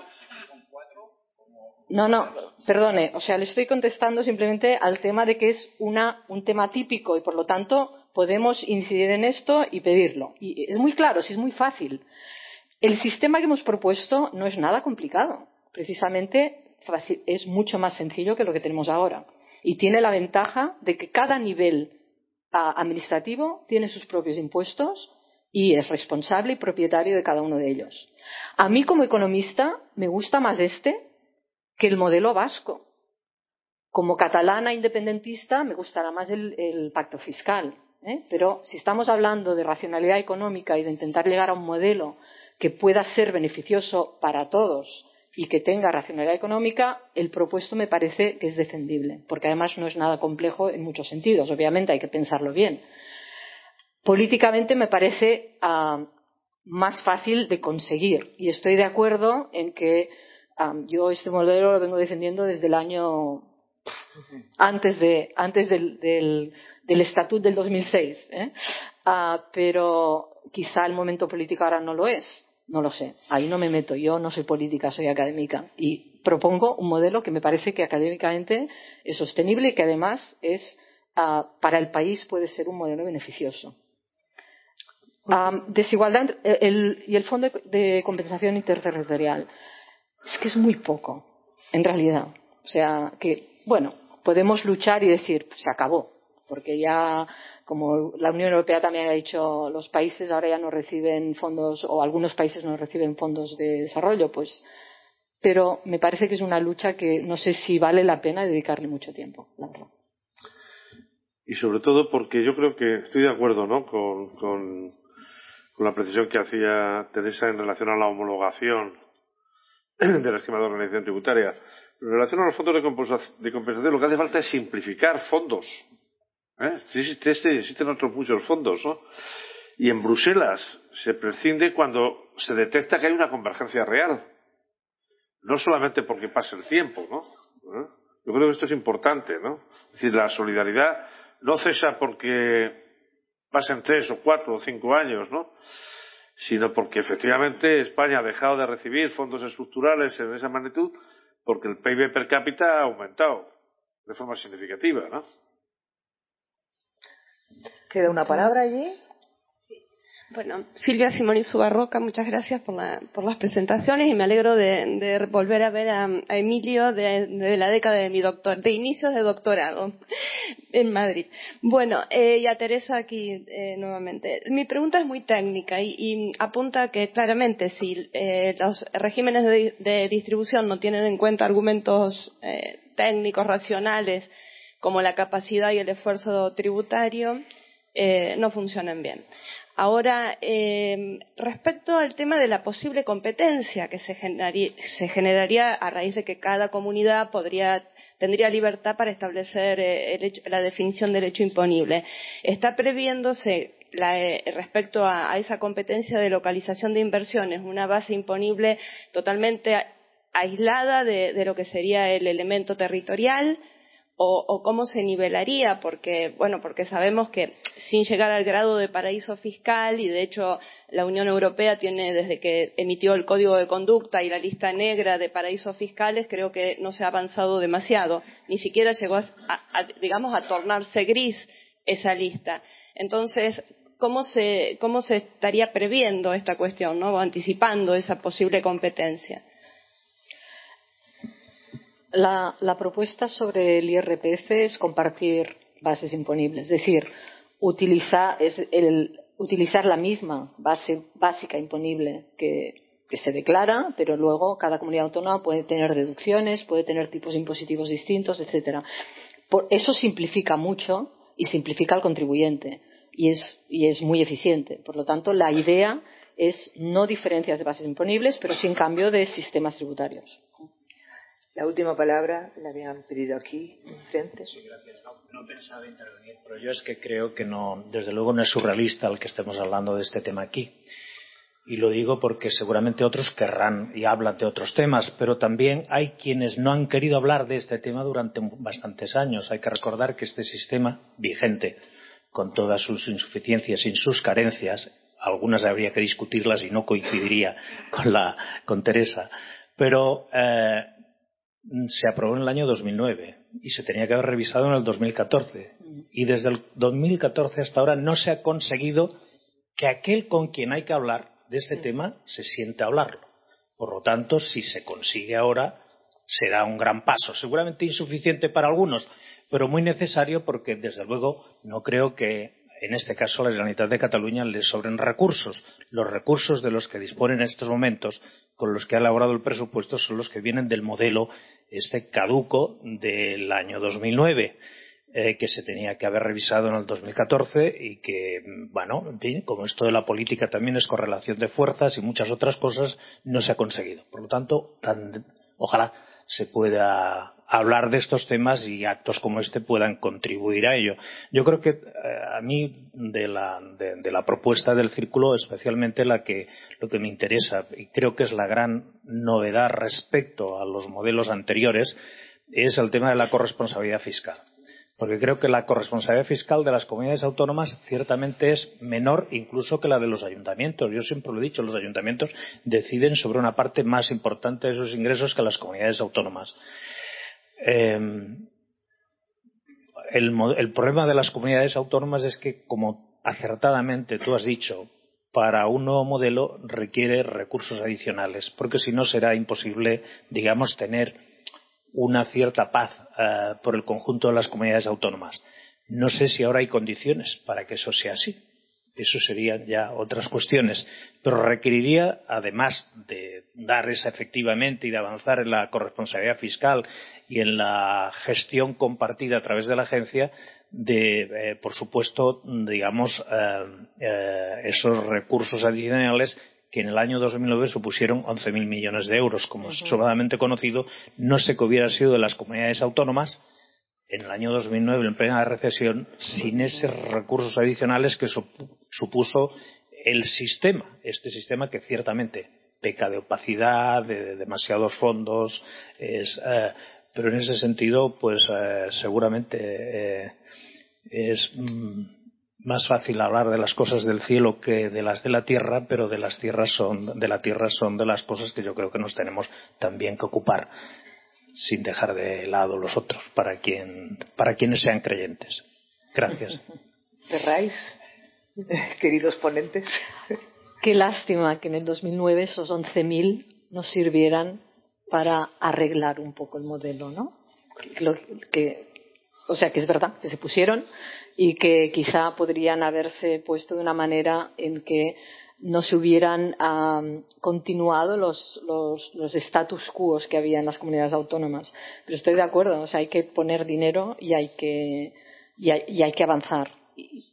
no, no, perdone, o sea, le estoy contestando simplemente al tema de que es un tema típico y por lo tanto podemos incidir en esto y pedirlo. Y es muy claro, sí es muy fácil. El sistema que hemos propuesto no es nada complicado. Precisamente es mucho más sencillo que lo que tenemos ahora. Y tiene la ventaja de que cada nivel administrativo tiene sus propios impuestos y es responsable y propietario de cada uno de ellos. A mí como economista me gusta más este que el modelo vasco. Como catalana independentista me gustará más el, pacto fiscal, ¿eh? pero si estamos hablando de racionalidad económica y de intentar llegar a un modelo que pueda ser beneficioso para todos y que tenga racionalidad económica, el propuesto me parece que es defendible, porque además no es nada complejo en muchos sentidos. Obviamente hay que pensarlo bien. Políticamente me parece ah, más fácil de conseguir y estoy de acuerdo en que yo este modelo lo vengo defendiendo desde el año antes, de, antes del, del, del estatut del 2006. ¿eh? Ah, pero quizá el momento político ahora no lo es. No lo sé. Ahí no me meto. Yo no soy política, soy académica. Y propongo un modelo que me parece que académicamente es sostenible y que además es, ah, para el país puede ser un modelo beneficioso. desigualdad y el Fondo de Compensación Interterritorial. Es que es muy poco, en realidad. O sea, que, bueno, podemos luchar y decir, pues se acabó, porque ya, como la Unión Europea también ha dicho, los países ahora ya no reciben fondos, o algunos países no reciben fondos de desarrollo, pues, pero me parece que es una lucha que no sé si vale la pena dedicarle mucho tiempo, la verdad. Y sobre todo porque yo creo que estoy de acuerdo, ¿no? Con, con, con la precisión que hacía Teresa en relación a la homologación del esquema de organización tributaria. En relación a los fondos de compensación, lo que hace falta es simplificar fondos. ¿Eh? Existen otros muchos fondos, ¿no? Y en Bruselas se prescinde cuando se detecta que hay una convergencia real. No solamente porque pase el tiempo, ¿no? ¿Eh? Yo creo que esto es importante, ¿no? Es decir, la solidaridad no cesa porque pasen tres o cuatro o cinco años, ¿no? Sino porque efectivamente España ha dejado de recibir fondos estructurales en esa magnitud porque el PIB per cápita ha aumentado de forma significativa, ¿no? Queda una palabra allí. Bueno, Silvia Simoni Subarroca, muchas gracias por, las presentaciones y me alegro de, volver a ver a, Emilio de, la década de mi doctor, de inicios de doctorado en Madrid. Bueno, eh, y a Teresa aquí eh, nuevamente. Mi pregunta es muy técnica y, apunta que claramente si eh, los regímenes de, distribución no tienen en cuenta argumentos técnicos, racionales, como la capacidad y el esfuerzo tributario, no funcionan bien. Ahora, eh, respecto al tema de la posible competencia que se generaría, a raíz de que cada comunidad tendría libertad para establecer eh, la definición del hecho imponible, ¿está previéndose eh, respecto a, esa competencia de localización de inversiones una base imponible totalmente aislada de lo que sería el elemento territorial? O, cómo se nivelaría, porque, bueno, porque sabemos que sin llegar al grado de paraíso fiscal, y de hecho la Unión Europea tiene desde que emitió el Código de Conducta y la lista negra de paraísos fiscales, creo que no se ha avanzado demasiado, ni siquiera llegó a, digamos, a tornarse gris esa lista. Entonces, ¿cómo se, cómo se estaría previendo esta cuestión, ¿no? o anticipando esa posible competencia? La, propuesta sobre el IRPF es compartir bases imponibles, es decir, utilizar, la misma base básica imponible que, se declara, pero luego cada comunidad autónoma puede tener deducciones, puede tener tipos impositivos distintos, etcétera. eso simplifica mucho y simplifica al contribuyente y es, y es muy eficiente. Por lo tanto, la idea es no diferencias de bases imponibles, pero sí en cambio de sistemas tributarios. La última palabra la habían pedido aquí, frente. Sí, gracias. No, pensaba intervenir, pero yo es que creo que no, desde luego no es surrealista el que estemos hablando de este tema aquí. Y lo digo porque seguramente otros querrán y hablan de otros temas, pero también hay quienes no han querido hablar de este tema durante bastantes años. Hay que recordar que este sistema vigente, con todas sus insuficiencias y sus carencias, algunas habría que discutirlas y no coincidiría con, la, con Teresa, pero eh, se aprobó en el año 2009 y se tenía que haber revisado en el 2014. Y desde el 2014 hasta ahora no se ha conseguido que aquel con quien hay que hablar de este tema se siente a hablarlo. Por lo tanto, si se consigue ahora, será un gran paso. Seguramente insuficiente para algunos, pero muy necesario porque, desde luego, no creo que en este caso a la Generalitat de Cataluña le sobren recursos. Los recursos de los que dispone en estos momentos, con los que ha elaborado el presupuesto, son los que vienen del modelo este caduco del año 2009. Eh, que se tenía que haber revisado en el 2014 y que, bueno, en fin, como esto de la política también es correlación de fuerzas y muchas otras cosas, no se ha conseguido. Por lo tanto, ojalá se pueda hablar de estos temas y actos como este puedan contribuir a ello. Yo creo que eh, a mí de la, de, la, propuesta del círculo, especialmente la que, lo que me interesa y creo que es la gran novedad respecto a los modelos anteriores, es el tema de la corresponsabilidad fiscal. Porque creo que la corresponsabilidad fiscal de las comunidades autónomas ciertamente es menor incluso que la de los ayuntamientos. Yo siempre lo he dicho, los ayuntamientos deciden sobre una parte más importante de sus ingresos que las comunidades autónomas. Em, el, problema de las comunidades autónomas es que, como acertadamente tú has dicho, para un nuevo modelo requiere recursos adicionales, porque si no será imposible, digamos, tener una cierta paz eh, por el conjunto de las comunidades autónomas. No sé si ahora hay condiciones para que eso sea así. Eso serían ya otras cuestiones. Pero requeriría, además de dar esa efectivamente y de avanzar en la corresponsabilidad fiscal y en la gestión compartida a través de la agencia, de, eh, por supuesto, digamos, eh, esos recursos adicionales que en el año 2009 supusieron 11.000 millones de euros, como es sobradamente conocido, no sé que hubiera sido de las comunidades autónomas en el año 2009, en plena recesión, sin esos recursos adicionales que supuso el sistema, este sistema que ciertamente peca de opacidad, de, demasiados fondos, eh, pero en ese sentido, pues eh, seguramente eh, es mm, más fácil hablar de las cosas del cielo que de las de la tierra, pero de las tierras son, de la tierra son de las cosas que yo creo que nos tenemos también que ocupar, sin dejar de lado los otros, para quien, para quienes sean creyentes. Gracias. Cerráis, queridos ponentes. Qué lástima que en el 2009 esos 11.000 nos sirvieran para arreglar un poco el modelo, ¿no? que, o sea, que es verdad que se pusieron y que quizá podrían haberse puesto de una manera en que no se hubieran continuado los, los, status quo que había en las comunidades autónomas. Pero estoy de acuerdo, o sea, hay que poner dinero y hay que, y hay, que avanzar.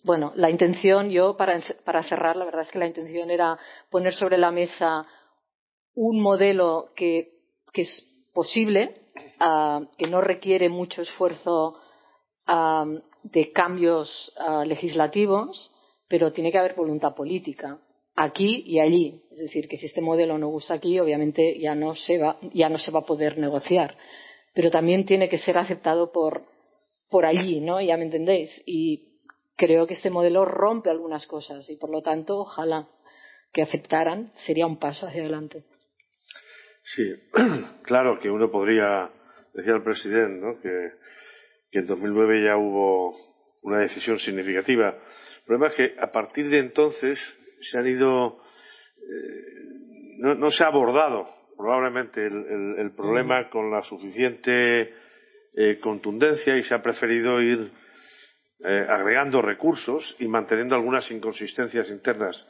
bueno, la intención, yo para, para cerrar, la verdad es que la intención era poner sobre la mesa un modelo que, que es posible, ah, que no requiere mucho esfuerzo de cambios ah, legislativos, pero tiene que haber voluntad política aquí y allí. Es decir, que si este modelo no gusta aquí, obviamente ya no se va, ya no se va a poder negociar. Pero también tiene que ser aceptado por, por allí, ¿no? Ya me entendéis. Y creo que este modelo rompe algunas cosas y, por lo tanto, ojalá que aceptaran, sería un paso hacia adelante. Sí, claro que uno podría, decía el presidente, ¿no? que que en 2009 ya hubo una decisión significativa. El problema es que a partir de entonces se han ido, eh, no, se ha abordado probablemente el, problema con la suficiente eh, contundencia y se ha preferido ir eh, agregando recursos y manteniendo algunas inconsistencias internas.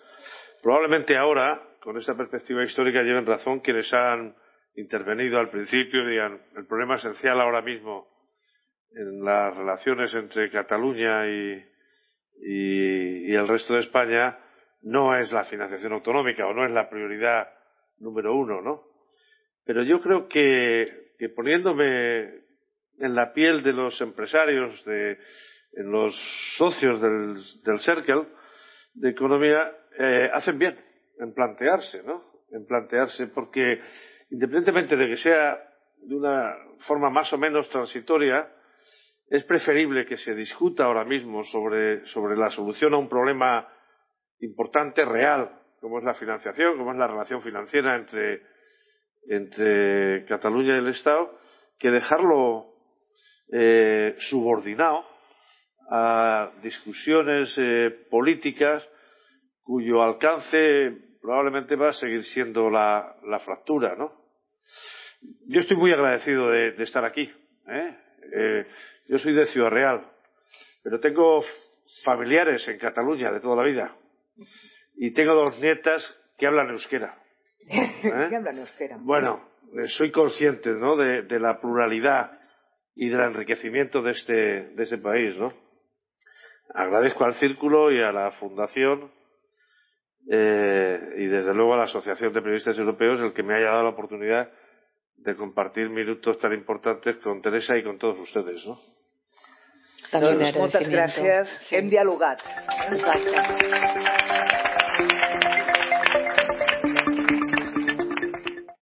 Probablemente ahora, con esta perspectiva histórica, lleven razón quienes han intervenido al principio, digan, el problema esencial ahora mismo en las relaciones entre Cataluña y, el resto de España no es la financiación autonómica o no es la prioridad número uno, ¿no? Pero yo creo que, poniéndome en la piel de los empresarios, de en los socios del, del Circle de economía, eh, hacen bien en plantearse, ¿no? En plantearse, porque independientemente de que sea de una forma más o menos transitoria, es preferible que se discuta ahora mismo sobre, la solución a un problema importante, real, como es la financiación, como es la relación financiera entre, Cataluña y el Estado, que dejarlo eh, subordinado a discusiones eh, políticas cuyo alcance probablemente va a seguir siendo la, fractura, ¿no? Yo estoy muy agradecido de, estar aquí. ¿eh? Yo soy de Ciudad Real, pero tengo familiares en Cataluña de toda la vida. Y tengo dos nietas que hablan euskera. ¿Eh? hablan euskera? Bueno, eh, soy consciente ¿no? de, la pluralidad y del enriquecimiento de este, de este país. ¿no? Agradezco al Círculo y a la Fundación eh, y desde luego a la Asociación de Periodistas Europeos el que me haya dado la oportunidad de compartir minutos tan importantes con Teresa y con todos ustedes. ¿no? También. Sí. Hem dialogat. Exacte.